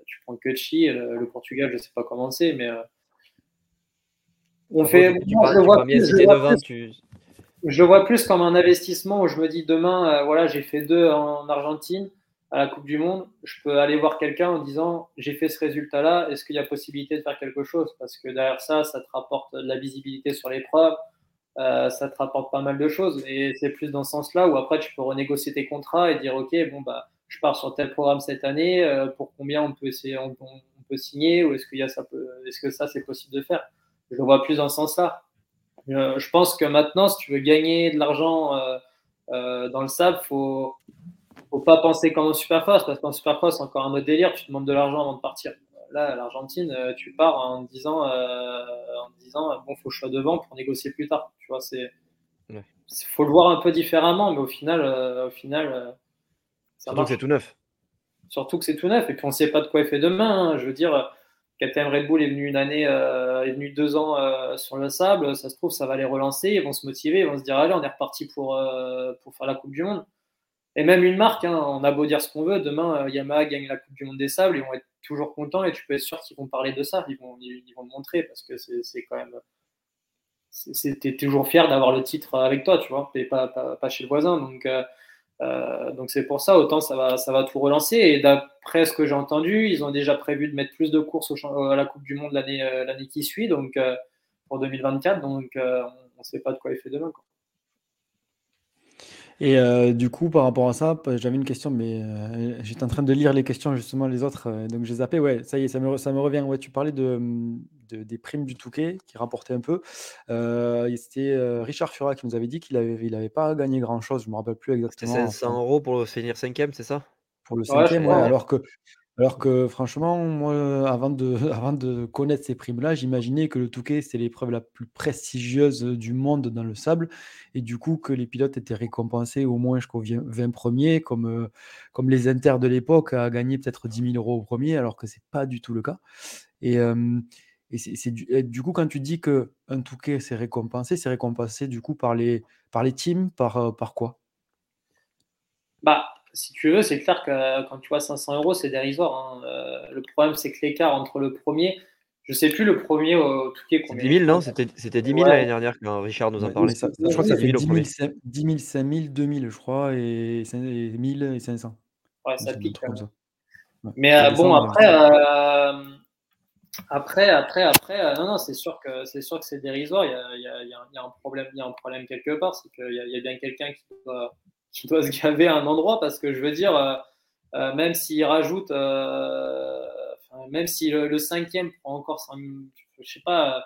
tu prends que Le, le, Portugal, je ne sais pas comment c'est, mais on fait. je, vois plus, je vois plus comme un investissement où je me dis demain, voilà, j'ai fait deux en Argentine à la Coupe du Monde, je peux aller voir quelqu'un en disant j'ai fait ce résultat-là, est-ce qu'il y a possibilité de faire quelque chose? Parce que derrière ça, ça te rapporte de la visibilité sur l'épreuve, euh, ça te rapporte pas mal de choses. Et c'est plus dans ce sens-là où après tu peux renégocier tes contrats et dire ok, bon bah je pars sur tel programme cette année, euh, pour combien on peut essayer, on, peut signer ou est-ce est-ce que ça c'est possible de faire? Je le vois plus dans ce sens-là. Euh, je pense que maintenant, si tu veux gagner de l'argent dans le sable, faut faut pas penser comme en Supercross, parce qu'en Supercross, c'est encore un autre délire, tu demandes de l'argent avant de partir. Là, l'Argentine, euh, tu pars en disant, euh, en disant bon, faut que je sois devant pour négocier plus tard. Tu vois, c'est, faut le voir un peu différemment, mais au final, euh, au final, Surtout que c'est tout neuf. Surtout que c'est tout neuf, et puis on ne sait pas de quoi il fait demain. Hein. Je veux dire, KTM Red Bull est venu une année, est venu deux ans sur le sable. Ça se trouve, ça va les relancer, ils vont se motiver, ils vont se dire allez, on est reparti pour, pour faire la Coupe du Monde. Et même une marque, hein, on a beau dire ce qu'on veut, demain euh, Yamaha gagne la Coupe du Monde des Sables, ils vont être toujours contents et tu peux être sûr qu'ils vont parler de ça, ils vont, ils, vont le montrer parce que c'est quand même. T'es toujours fier d'avoir le titre avec toi, tu vois, et pas, pas, chez le voisin. Donc, euh, euh, donc c'est pour ça, autant ça va, ça va tout relancer. Et d'après ce que j'ai entendu, ils ont déjà prévu de mettre plus de courses à la Coupe du Monde l'année qui suit, donc pour 2024. Donc on ne sait pas de quoi il fait demain. Quoi. Et euh, du coup, par rapport à ça, j'avais une question, mais euh, j'étais en train de lire les questions, justement, les autres, euh, donc j'ai zappé. Ouais, ça y est, ça me, ça me revient. Ouais, tu parlais de, des primes du Touquet qui rapportaient un peu. C'était Richard Fura qui nous avait dit qu'il n'avait il avait pas gagné grand-chose, je ne me rappelle plus exactement. C'est 500 euros pour finir cinquième, c'est ça? Pour le cinquième, ouais, alors que alors que franchement, moi, avant de avant de connaître ces primes-là, j'imaginais que le Touquet, c'est l'épreuve la plus prestigieuse, du monde dans le sable et du coup que les pilotes étaient récompensés au moins jusqu'au 20 premiers comme, heu, comme les Inter de l'époque à gagner peut-être 10 000 euros au premier, alors que c'est pas du tout le cas et et du coup, quand tu dis qu'un Touquet, c'est récompensé, c'est récompensé du coup par les par les teams, par, par quoi? Bah si tu veux, c'est clair que quand tu vois 500 euros, c'est dérisoire. Hein. Euh, le problème, c'est que l'écart entre le premier, je sais plus le premier au Touquet. C'est 10 000, non? C'était 10 000 l'année dernière quand Richard nous en parlait. Ça, je crois que ça fait 10 000, 10 000, 5 000, 2 000, je crois, et 1000 et 500. Ouais, ça pique. Comme ça. Mais euh, bon, après, euh, après, après, après, euh, non, non, c'est sûr que c'est sûr que c'est dérisoire. Il y, a, il, y a, il y, a, un problème, il y a un problème quelque part, c'est qu'il y, y, a bien quelqu'un qui doit qui doit se gaver à un endroit parce que je veux dire, euh, euh, même s'il rajoute, euh, même si le, cinquième prend encore 100 je sais pas,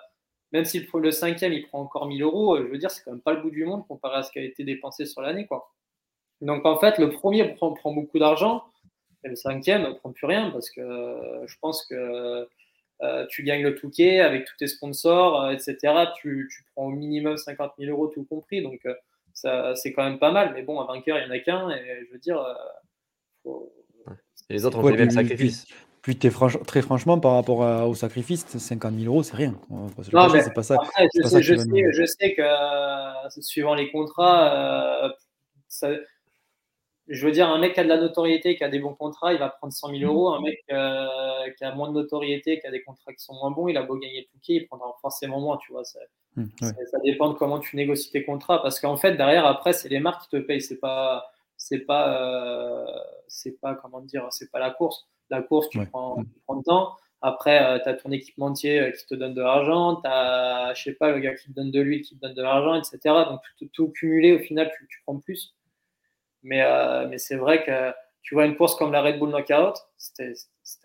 même si le, cinquième il prend encore 1000 euros, je veux dire, c'est quand même pas le bout du monde comparé à ce qui a été dépensé sur l'année, quoi. Donc en fait, le premier prend, beaucoup d'argent et le cinquième ne prend plus rien parce que je pense que tu gagnes le Touquet avec tous tes sponsors, etc. Tu, tu, prends au minimum 50 000 euros tout compris. Donc, c'est quand même pas mal. Mais bon, un vainqueur, il n'y en a qu'un. Et je veux dire, euh, les autres ont fait les mêmes sacrifices. Puis, très franchement, par rapport au sacrifice, 50 000 euros, c'est rien. Non, mais pas ça. je, sais, je, sais, que euh, suivant les contrats, euh, ça, je veux dire, un mec qui a de la notoriété, qui a des bons contrats, il va prendre 100 000 euros. Un mec euh, qui a moins de notoriété, qui a des contrats qui sont moins bons, il a beau gagner tout qui, il prendra forcément moins, tu vois. Ça dépend de comment tu négocies tes contrats. Parce qu'en fait, derrière, après, c'est les marques qui te payent. C'est pas, c'est pas, euh, c'est pas, comment dire, c'est pas la course. La course, tu, prends, tu prends le temps. Après, euh, tu as ton équipementier qui te donne de l'argent, tu as, je sais pas, le gars qui te donne de l'huile, qui te donne de l'argent, etc. Donc, tout, tout, cumulé, au final, tu, tu prends plus. Mais, euh, mais c'est vrai que tu vois une course comme la Red Bull Knockout, c'était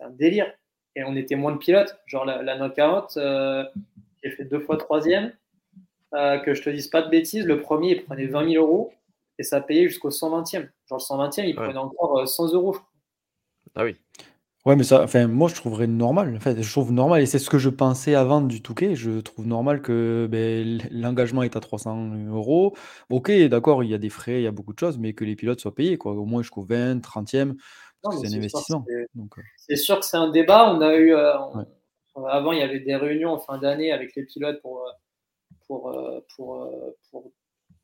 un délire. Et on était moins de pilotes. Genre la, la Knockout, euh, j'ai fait deux fois troisième. Euh, que je te dise pas de bêtises, le premier il prenait 20 000 euros et ça payait jusqu'au 120e. Genre le 120e, il prenait encore 100 euros. Je crois. Ah oui. Ouais, mais ça, enfin, moi, je trouverais normal. En fait, je trouve normal, et c'est ce que je pensais avant du Touquet. Je trouve normal que ben, l'engagement est à 300 euros. Ok, d'accord, il y a des frais, il y a beaucoup de choses, mais que les pilotes soient payés, quoi, au moins jusqu'au 20, 30e. C'est un investissement. Euh. C'est sûr que c'est un débat. On a eu, euh, avant, il y avait des réunions en fin d'année avec les pilotes pour, euh, pour, pour, pour,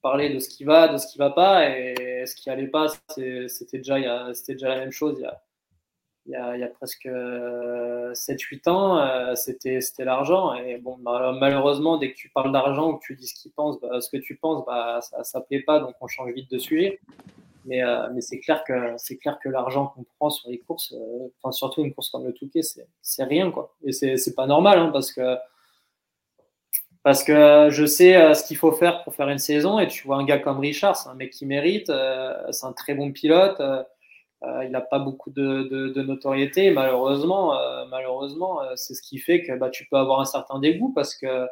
parler de ce qui va, de ce qui va pas, et ce qui allait pas, c'était déjà, déjà la même chose il y a il y a, presque 7-8 euh, ans, euh, c'était, l'argent. Et bon, malheureusement, dès que tu parles d'argent ou que tu dis ce, pensent, bah, que tu penses, bah, ça ne plaît pas, donc on change vite de sujet. Mais, euh, mais c'est clair que que l'argent qu'on prend sur les courses, enfin, surtout une course comme le Touquet, c'est, rien quoi. Et c'est pas normal hein, parce que parce que je sais ce qu'il faut faire pour faire une saison et tu vois un gars comme Richard, c'est un mec qui mérite, c'est un très bon pilote. Euh, il n'a pas beaucoup de, de, notoriété. Malheureusement, euh, malheureusement, euh, c'est ce qui fait que bah, tu peux avoir un certain dégoût parce que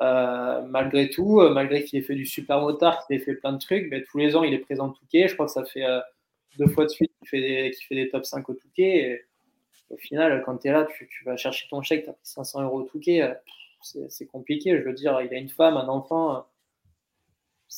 malgré tout, malgré qu'il ait fait du super motard, qu'il ait fait plein de trucs, mais tous les ans il est présent au Touquet. Je crois que ça fait deux fois de suite qu'il fait, des, fait des top 5 au Touquet. Et au final, quand tu es là, tu, tu, vas chercher ton chèque, tu as pris 500 euros au Touquet. C'est compliqué. Je veux dire, il a une femme, un enfant.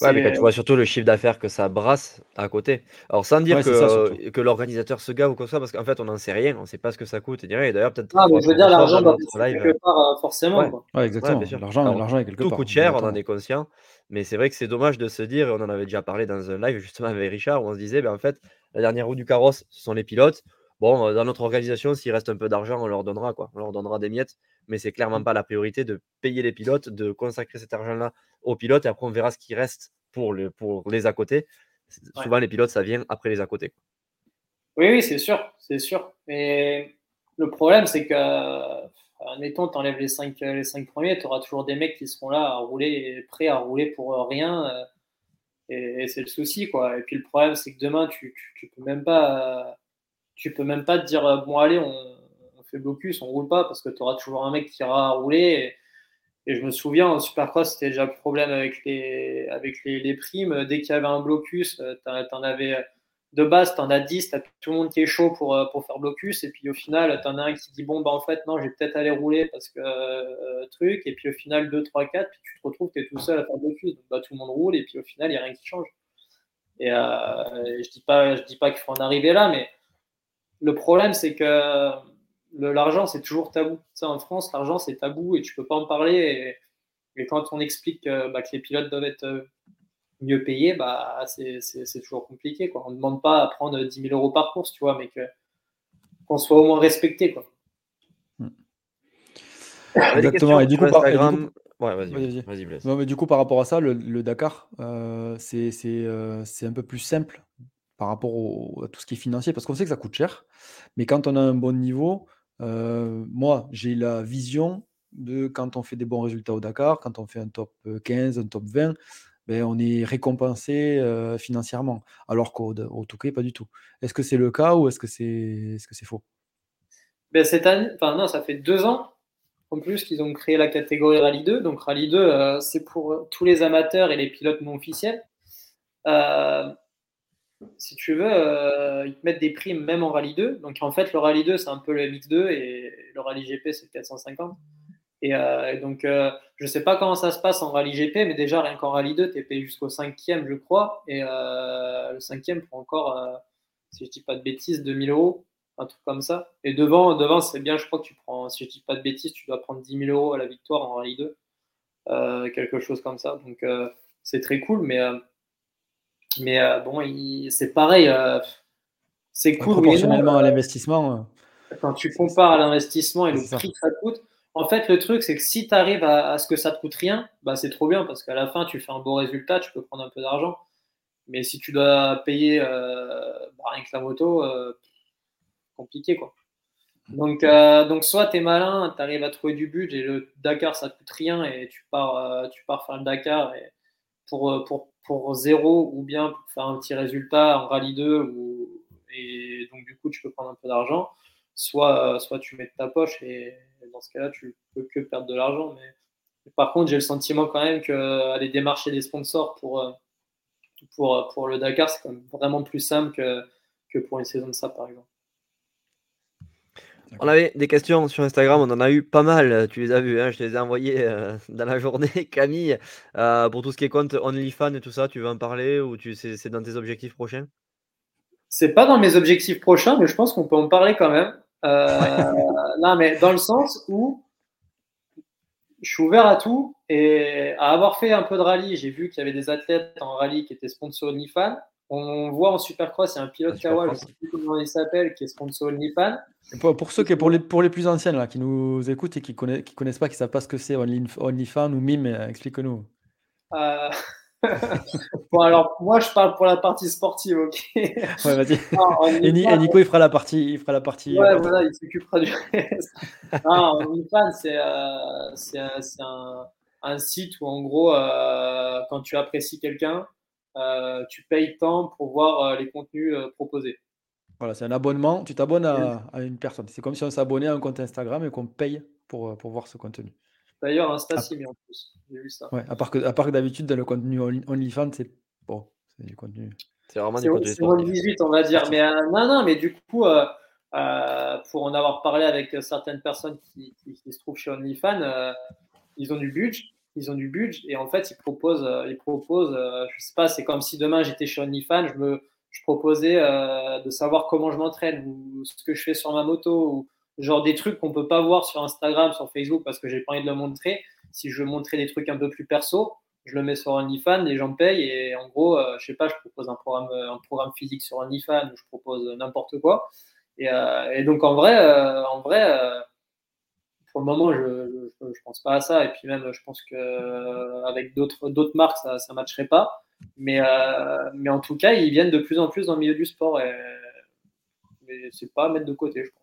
Ouais, mais quand tu vois surtout le chiffre d'affaires que ça brasse à côté. Alors, sans dire que, que l'organisateur se gave ou quoi que ça, parce qu'en fait, on n'en sait rien, on ne sait pas ce que ça coûte. Et d'ailleurs, peut-être. Ah, mais je veux dire, l'argent doit quelque part, euh, forcément. Ouais, exactement. L'argent, l'argent est quelque tout part. Tout coûte cher, on en est conscient. Mais c'est vrai que c'est dommage de se dire, et on en avait déjà parlé dans un live justement avec Richard, où on se disait, ben, en fait, la dernière roue du carrosse, ce sont les pilotes. Bon, euh, dans notre organisation, s'il reste un peu d'argent, on leur donnera quoi. On leur donnera des miettes, mais c'est clairement mmh. pas la priorité de payer les pilotes, de consacrer cet argent-là aux pilotes, et après on verra ce qui reste pour, le, pour les à côté. Souvent, les pilotes, ça vient après les à côté. Oui, oui, c'est sûr, c'est sûr. Mais le problème, c'est que, admettons, tu enlèves les 5 les cinq premiers, tu auras toujours des mecs qui seront là à rouler, prêts à rouler pour rien. Euh, et, c'est le souci, quoi. Et puis le problème, c'est que demain, tu, tu, peux même pas, tu peux même pas te dire, bon, allez, on, blocus, on roule pas, parce que tu auras toujours un mec qui ira rouler. Et, je me souviens, en Supercross, c'était déjà le problème avec les, avec les, primes. Dès qu'il y avait un blocus, euh, tu en avais, de base, tu en as 10, tu as tout le monde qui est chaud pour, euh, pour faire blocus, et puis au final, tu en as un qui dit, bon, bah en fait, non, je vais peut-être aller rouler parce que euh, truc, et puis au final, 2, 3, 4, puis tu te retrouves, tu es tout seul à faire blocus, donc bah, tout le monde roule, et puis au final, il n'y a rien qui change. Et je dis pas, je dis pas qu'il faut en arriver là, mais le problème, c'est que l'argent, c'est toujours tabou. Tu sais, en France, l'argent, c'est tabou et tu peux pas en parler. Et, quand on explique bah, que les pilotes doivent être mieux payés, bah, c'est toujours compliqué. Quoi. On ne demande pas à prendre 10 000 euros par course, tu vois, mais qu'on soit au moins respecté. Quoi. Exactement. Et du coup, Instagram... Ouais, vas-y, vas-y, vas mais du coup, par rapport à ça, le, Dakar, euh, euh, c'est un peu plus simple par rapport à tout ce qui est financier, parce qu'on sait que ça coûte cher. Mais quand on a un bon niveau, euh, moi, j'ai la vision de quand on fait des bons résultats au Dakar, quand on fait un top 15, un top 20, ben, on est récompensé financièrement, alors qu'au Touquet, pas du tout. Est-ce que c'est le cas ou est-ce que c'est est -ce c'est faux? Ben, Cette année, enfin non, ça fait deux ans en plus qu'ils ont créé la catégorie Rallye 2. Donc Rallye 2, c'est pour tous les amateurs et les pilotes non officiels. Si tu veux, ils te mettent des primes même en Rallye 2. Donc en fait, le Rallye 2, c'est un peu le MX2 et le Rallye GP, c'est 450. Euh, et, donc, euh, je ne sais pas comment ça se passe en rallye GP, mais déjà, rien qu'en rallye 2, tu es payé jusqu'au cinquième, je crois. Et euh, le cinquième prend encore, si je ne dis pas de bêtises, 2000 euros, un truc comme ça. Et devant, devant c'est bien, je crois que tu prends, si je ne dis pas de bêtises, tu dois prendre 10 000 euros à la victoire en rallye 2. quelque chose comme ça. Donc, c'est très cool, mais, mais bon, c'est pareil. c'est cool. Proportionnellement à l'investissement. Quand tu compares à l'investissement et le prix que ça coûte, en fait, le truc, c'est que si tu arrives à, ce que ça te coûte rien, bah, c'est trop bien parce qu'à la fin, tu fais un beau résultat, tu peux prendre un peu d'argent. Mais si tu dois payer euh, bah, rien que la moto, euh, compliqué quoi. Donc, euh, donc soit tu es malin, tu arrives à trouver du budget et le Dakar ça te coûte rien et tu pars, tu pars faire le Dakar et pour, pour, pour zéro ou bien pour faire un petit résultat en rallye 2 ou, et donc du coup tu peux prendre un peu d'argent soit, soit tu mets de ta poche et dans ce cas-là, tu peux que perdre de l'argent. Mais... par contre, j'ai le sentiment quand même qu'aller démarcher des sponsors pour, euh, pour, pour le Dakar, c'est quand même vraiment plus simple que, que pour une saison de ça, par exemple. On avait des questions sur Instagram, on en a eu pas mal, tu les as vues, hein, je te les ai envoyées euh, dans la journée. Camille, euh, pour tout ce qui est compte OnlyFans et tout ça, tu veux en parler ou tu, c'est, dans tes objectifs prochains? C'est pas dans mes objectifs prochains, mais je pense qu'on peut en parler quand même. Euh, non, mais dans le sens où je suis ouvert à tout et à avoir fait un peu de rallye, j'ai vu qu'il y avait des athlètes en rallye qui étaient sponsors OnlyFans. On voit en Supercross, il y a un pilote Kawa, je ne sais plus comment il s'appelle, qui est sponsor OnlyFans. Pour, pour, ceux qui, pour les, pour les plus anciennes là, qui nous écoutent et qui ne connaissent, qui connaissent pas, qui ne savent pas ce que c'est OnlyFans ou Mime, explique-nous. Euh, bon, alors, moi, je parle pour la partie sportive, ok Ouais, vas-y. Et, Nico, il fera la partie. Il fera la partie ouais, voilà, il s'occupera du reste. non, OnlyFans, c'est euh, un, un, site où, en gros, euh, quand tu apprécies quelqu'un, euh, tu payes tant pour voir euh, les contenus euh, proposés. Voilà, c'est un abonnement. Tu t'abonnes à, à, une personne. C'est comme si on s'abonnait à un compte Instagram et qu'on paye pour, pour voir ce contenu. D'ailleurs, Insta mais en plus. J'ai vu ça. Ouais, à part que, à part que d'habitude, dans le contenu OnlyFans, c'est bon, c'est du contenu. C'est vraiment du contenu. C'est moins 18, on va dire. Mais euh, non, non, mais du coup, euh, euh, pour en avoir parlé avec certaines personnes qui, qui, se trouvent chez OnlyFans, ils ont du budget. Ils ont du budget et en fait, ils proposent, ils proposent je sais pas, c'est comme si demain j'étais chez OnlyFans, je me je proposais de savoir comment je m'entraîne ou ce que je fais sur ma moto ou genre des trucs qu'on peut pas voir sur Instagram, sur Facebook parce que j'ai pas envie de le montrer. Si je veux montrer des trucs un peu plus perso, je le mets sur OnlyFans, les gens payent et en gros, euh, je sais pas, je propose un programme, un programme physique sur OnlyFans ou je propose n'importe quoi. Et, euh, et, donc en vrai, euh, en vrai, euh, pour le moment, je, je, je, pense pas à ça. Et puis même, je pense que avec d'autres d'autres marques, ça ça matcherait pas. Mais mais en tout cas, ils viennent de plus en plus dans le milieu du sport et, et c'est pas à mettre de côté, je pense.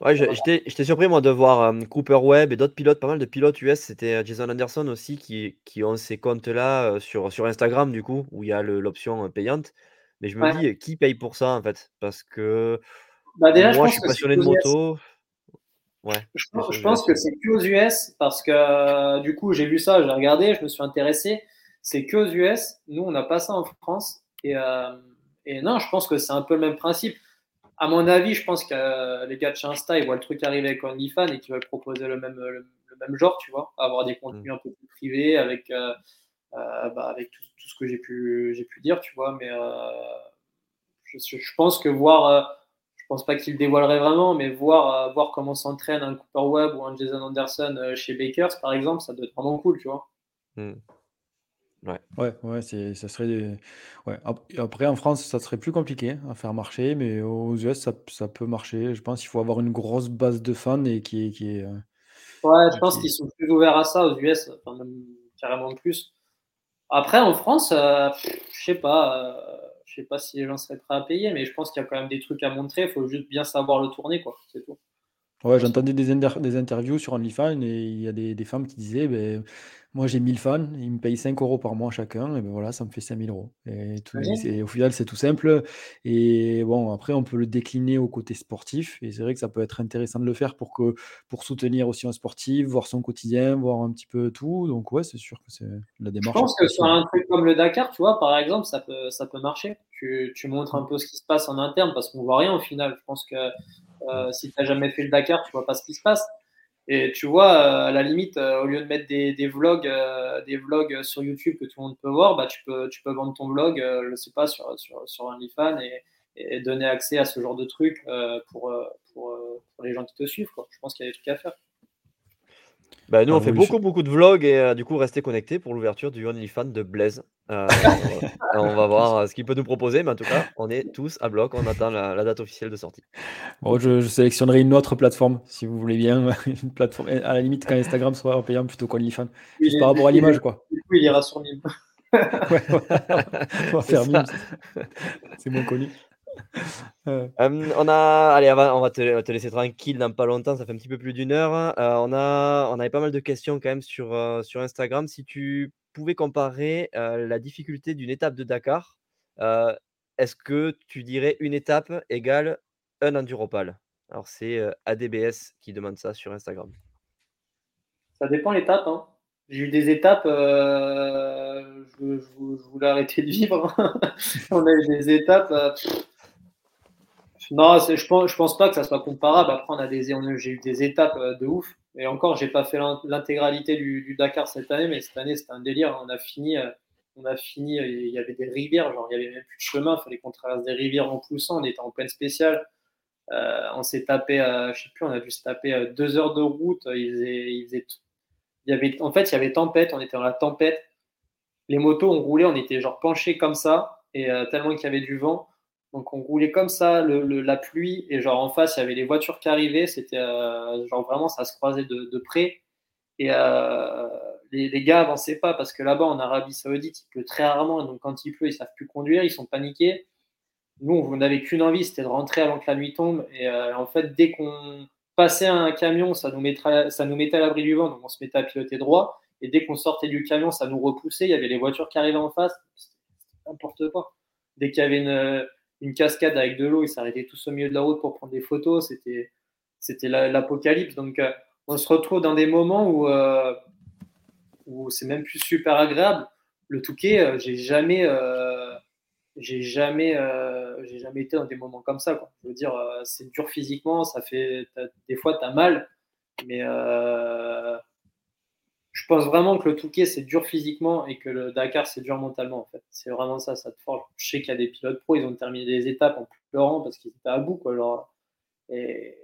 Ouais, j'étais surpris moi de voir Cooper Webb et d'autres pilotes, pas mal de pilotes US, c'était Jason Anderson aussi qui, qui ont ces comptes-là sur, sur Instagram du coup, où il y a l'option payante. Mais je me dis, qui paye pour ça en fait? Parce que bah, déjà, moi je, suis passionné de moto. Ouais, je, pense, que c'est que aux US parce que du coup j'ai vu ça, j'ai regardé, je me suis intéressé. C'est que aux US. Nous on n'a pas ça en France et, et non, je pense que c'est un peu le même principe. À mon avis, je pense que les gars de chez Insta, ils voient le truc arriver avec OnlyFans et qu'ils veulent proposer le même, le, même genre, tu vois, avoir des contenus un peu plus privés avec, bah, avec tout, tout, ce que j'ai pu, pu dire, tu vois, mais je, je, pense que voir pense pas qu'il dévoilerait vraiment, mais voir, euh, voir comment s'entraîne un Cooper Webb ou un Jason Anderson euh, chez Bakers, par exemple, ça doit être vraiment cool, tu vois. Hmm. Ouais. Ouais, ouais, c'est, ça serait ouais. Après, en France, ça serait plus compliqué à faire marcher, mais aux US, ça, ça peut marcher. Je pense qu'il faut avoir une grosse base de fans et qui est. Qui est euh, ouais, je pense qu'ils sont plus ouverts à ça aux US, enfin, même carrément plus. Après, en France, je sais pas. Je sais pas si les gens seraient prêts à payer, mais je pense qu'il y a quand même des trucs à montrer. Il faut juste bien savoir le tourner, quoi. C'est tout. Ouais, j'entendais des, des, interviews sur OnlyFans et il y a des, des femmes qui disaient ben, moi, j'ai 1000 fans, ils me payent 5 euros par mois chacun, et ben voilà, ça me fait 5000 euros. Et, tout, au final, c'est tout simple. Et bon, après, on peut le décliner au côté sportif, et c'est vrai que ça peut être intéressant de le faire pour, que, pour soutenir aussi un sportif, voir son quotidien, voir un petit peu tout. Donc, ouais, c'est sûr que c'est la démarche. Je pense que sur un truc comme le Dakar, tu vois, par exemple, ça peut, ça peut marcher. Tu, tu montres un peu ce qui se passe en interne, parce qu'on voit rien au final. Je pense que euh, si tu n'as jamais fait le Dakar, tu vois pas ce qui se passe. Et tu vois, euh, à la limite, euh, au lieu de mettre des, vlogs, des vlogs sur YouTube que tout le monde peut voir, bah, tu, peux, tu peux vendre ton vlog, je sais pas, sur, sur, sur OnlyFans et, et donner accès à ce genre de trucs pour, pour, pour, les gens qui te suivent. Quoi. Je pense qu'il y a des trucs à faire. Bah, nous, on fait beaucoup, beaucoup de vlogs et euh, du coup, restez connectés pour l'ouverture du OnlyFans de Blaise. Euh, on va voir euh, ce qu'il peut nous proposer, mais en tout cas, on est tous à bloc. On attend la, date officielle de sortie. Bon, je, sélectionnerai une autre plateforme si vous voulez bien. Une plateforme, à la limite, quand Instagram sera payant plutôt qu'OnlyFans. Juste par rapport à l'image, quoi. Du coup, il ira sur Mime. ouais, on va faire Mime. C'est moins connu. Euh, on a, allez, on va, te, laisser tranquille dans pas longtemps, ça fait un petit peu plus d'une heure. Euh, on, a, on avait pas mal de questions quand même sur, euh, sur Instagram. Si tu pouvais comparer la difficulté d'une étape de Dakar, est-ce que tu dirais une étape égale un enduropal? Alors c'est ADBS qui demande ça sur Instagram. Ça dépend l'étape. Hein. J'ai eu des étapes, je, voulais arrêter de vivre. on a eu des étapes. Non, je pense, je pense pas que ça soit comparable. Après, on a des, j'ai eu des étapes euh, de ouf. Et encore, j'ai pas fait l'intégralité du, Dakar cette année, mais cette année, c'était un délire. On a fini, euh, on a fini. Euh, il y avait des rivières, genre il y avait même plus de chemin. Il fallait qu'on traverse des rivières en poussant. On était en peine spéciale. on s'est tapé, je sais plus, on a dû se taper deux heures de route. Il faisait, il faisait, il y avait, en fait, il y avait tempête. On était dans la tempête. Les motos, on roulait, on était genre penchés comme ça, et tellement qu'il y avait du vent. Donc on roulait comme ça, la pluie, et genre en face, il y avait les voitures qui arrivaient, c'était euh, genre vraiment, ça se croisait de, près. Et euh, les, gars avançaient pas parce que là-bas, en Arabie Saoudite, il pleut très rarement, donc quand il pleut, ils savent plus conduire, ils sont paniqués. Nous, on n'avait qu'une envie, c'était de rentrer avant que la nuit tombe. Et euh, en fait, dès qu'on passait un camion, ça nous, mettrait, ça nous mettait à l'abri du vent, donc on se mettait à piloter droit. Et dès qu'on sortait du camion, ça nous repoussait. Il y avait les voitures qui arrivaient en face. N'importe quoi. Dès qu'il y avait une, une cascade avec de l'eau, ils s'arrêtaient tous au milieu de la route pour prendre des photos. C'était, c'était l'apocalypse. Donc, euh, on se retrouve dans des moments où, euh, où c'est même plus super agréable. Le Touquet, euh, j'ai jamais, j'ai jamais, j'ai jamais été dans des moments comme ça. Quoi. Je veux dire, c'est dur physiquement, ça fait, des fois, tu as mal, mais pense vraiment que le Touquet, c'est dur physiquement et que le Dakar, c'est dur mentalement. En fait. C'est vraiment ça, ça te forge. Je sais qu'il y a des pilotes pro, ils ont terminé des étapes en pleurant parce qu'ils étaient à bout. Quoi. Et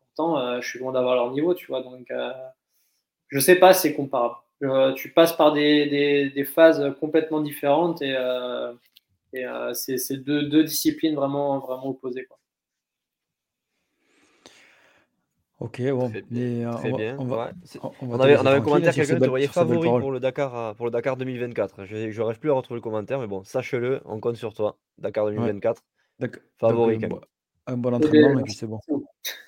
pourtant, euh, je suis loin d'avoir leur niveau, tu vois. Donc, euh, je sais pas, c'est comparable. tu passes par des, phases complètement différentes et, euh, c'est deux, deux, disciplines vraiment, vraiment opposées. Quoi. Ok, bon, mais, euh, on, bien. On, va, on, avait, on avait un commentaire, quelqu'un te voyait favori pour le, Dakar, euh, pour le Dakar 2024. Je n'arrive plus à retrouver le commentaire, mais bon, sache-le, on compte sur toi. Dakar 2024. Ouais. Favori, quand même. Un bon entraînement, et puis c'est bon.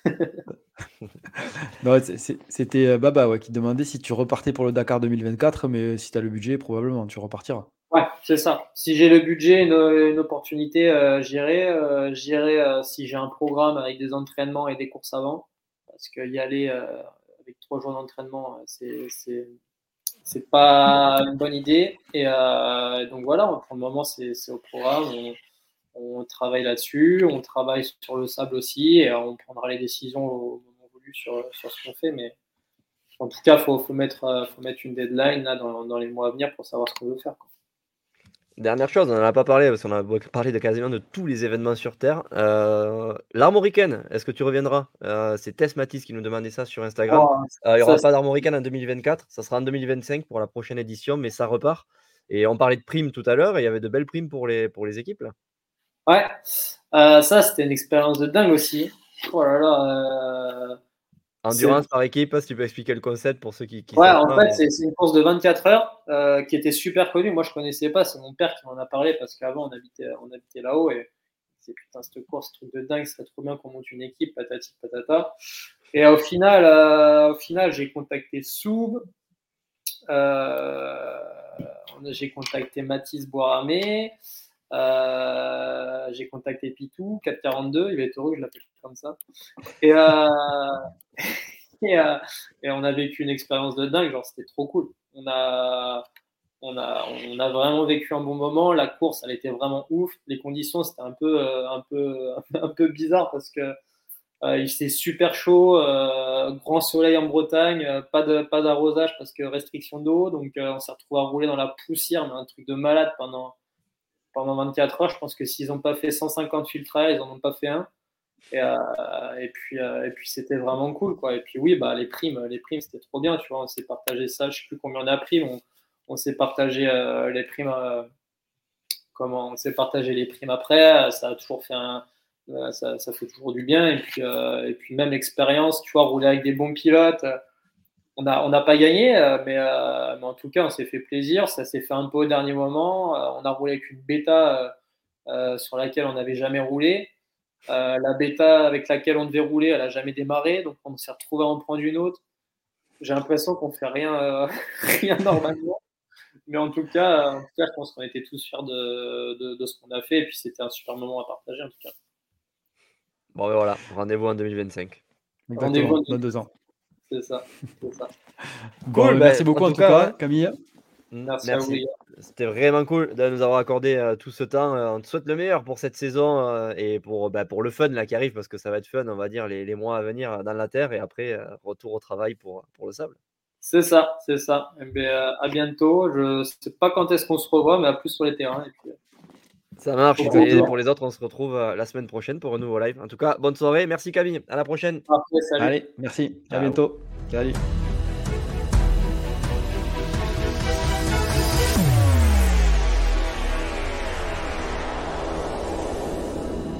C'était euh, Baba ouais, qui demandait si tu repartais pour le Dakar 2024, mais si tu as le budget, probablement tu repartiras. Ouais, c'est ça. Si j'ai le budget, une, une opportunité, euh, j'irai. Euh, j'irai si j'ai un programme avec des entraînements et des courses avant parce qu'y aller euh, avec trois jours d'entraînement, c'est c'est pas une bonne idée. Et euh, donc voilà, pour le moment, c'est au programme. on travaille là-dessus, on travaille sur le sable aussi, et on prendra les décisions au moment voulu sur, sur ce qu'on fait. Mais en tout cas, il faut, faut, mettre, faut mettre une deadline là, dans, les mois à venir pour savoir ce qu'on veut faire. Dernière chose, on n'en a pas parlé parce qu'on a parlé de quasiment de tous les événements sur Terre. Euh, L'Armoricaine, est-ce que tu reviendras? Euh, C'est Tess Matisse qui nous demandait ça sur Instagram. Oh, euh, il n'y aura pas d'Armoricaine en 2024, ça sera en 2025 pour la prochaine édition, mais ça repart. Et on parlait de primes tout à l'heure, il y avait de belles primes pour les, pour les équipes là. Ouais, euh, ça c'était une expérience de dingue aussi. Oh là là. Endurance par équipe, si tu peux expliquer le concept pour ceux qui. qui ouais, en fait, c'est une course de 24 heures euh, qui était super connue. Moi, je connaissais pas. C'est mon père qui m'en a parlé parce qu'avant, on habitait, on habitait là-haut et c'est putain, cette course, truc de dingue, ce serait trop bien qu'on monte une équipe, patati patata. Et au final, euh, au final, j'ai contacté Soub, euh, j'ai contacté Mathis Boiramé, euh, j'ai contacté Pitou, 442, il va être heureux je l'appelle comme ça. Et, euh, euh, et, on a vécu une expérience de dingue, genre c'était trop cool. On a, vraiment vécu un bon moment, la course elle était vraiment ouf, les conditions c'était un peu, bizarre parce que il faisait super chaud, grand soleil en Bretagne, pas pas d'arrosage parce que restriction d'eau, donc on s'est retrouvé à rouler dans la poussière, mais un truc de malade pendant pendant 24 heures. Je pense que s'ils n'ont pas fait 150 filtrages, ils n'en ont pas fait un. Et, euh, et puis, euh, puis c'était vraiment cool. Quoi. Et puis oui, bah, les primes, les primes c'était trop bien. Tu vois, on s'est partagé ça. Je sais plus combien on a pris. On, on s'est partagé euh, les primes. comment on s'est partagé les primes après. Ça a toujours fait. Ça, ça, fait toujours du bien. Et puis, et puis même l'expérience, tu vois, rouler avec des bons pilotes on n'a on pas gagné, euh, mais, euh, mais, en tout cas, on s'est fait plaisir. Ça s'est fait un peu au dernier moment. Euh, on a roulé avec une bêta sur laquelle on n'avait jamais roulé. la bêta avec laquelle on devait rouler, elle n'a jamais démarré. Donc, on s'est retrouvé à en prendre une autre. J'ai l'impression qu'on fait rien, rien normalement. Mais en tout cas, en tout cas je pense qu'on était tous fiers de, de, de ce qu'on a fait. Et puis, c'était un super moment à partager, en tout cas. Bon, ben voilà, rendez-vous en 2025. Rendez-vous dans deux ans. C'est ça. ça. Cool, ben, merci beaucoup en, tout, cas, Camille. Merci, À vous. C'était vraiment cool de nous avoir accordé euh, tout ce temps. Euh, on te souhaite le meilleur pour cette saison euh, et pour, bah, pour le fun là, qui arrive parce que ça va être fun, on va dire, les, les mois à venir dans la terre et après, retour au travail pour, pour le sable. C'est ça, c'est ça. Et eh bien, à bientôt. Je ne sais pas quand est-ce qu'on se revoit, mais à plus sur les terrains. Et puis... Ça marche. Et pour les autres, on se retrouve la semaine prochaine pour un nouveau live. En tout cas, bonne soirée. Merci Camille. À la prochaine. Après, salut. Allez, merci. À bientôt. Salut.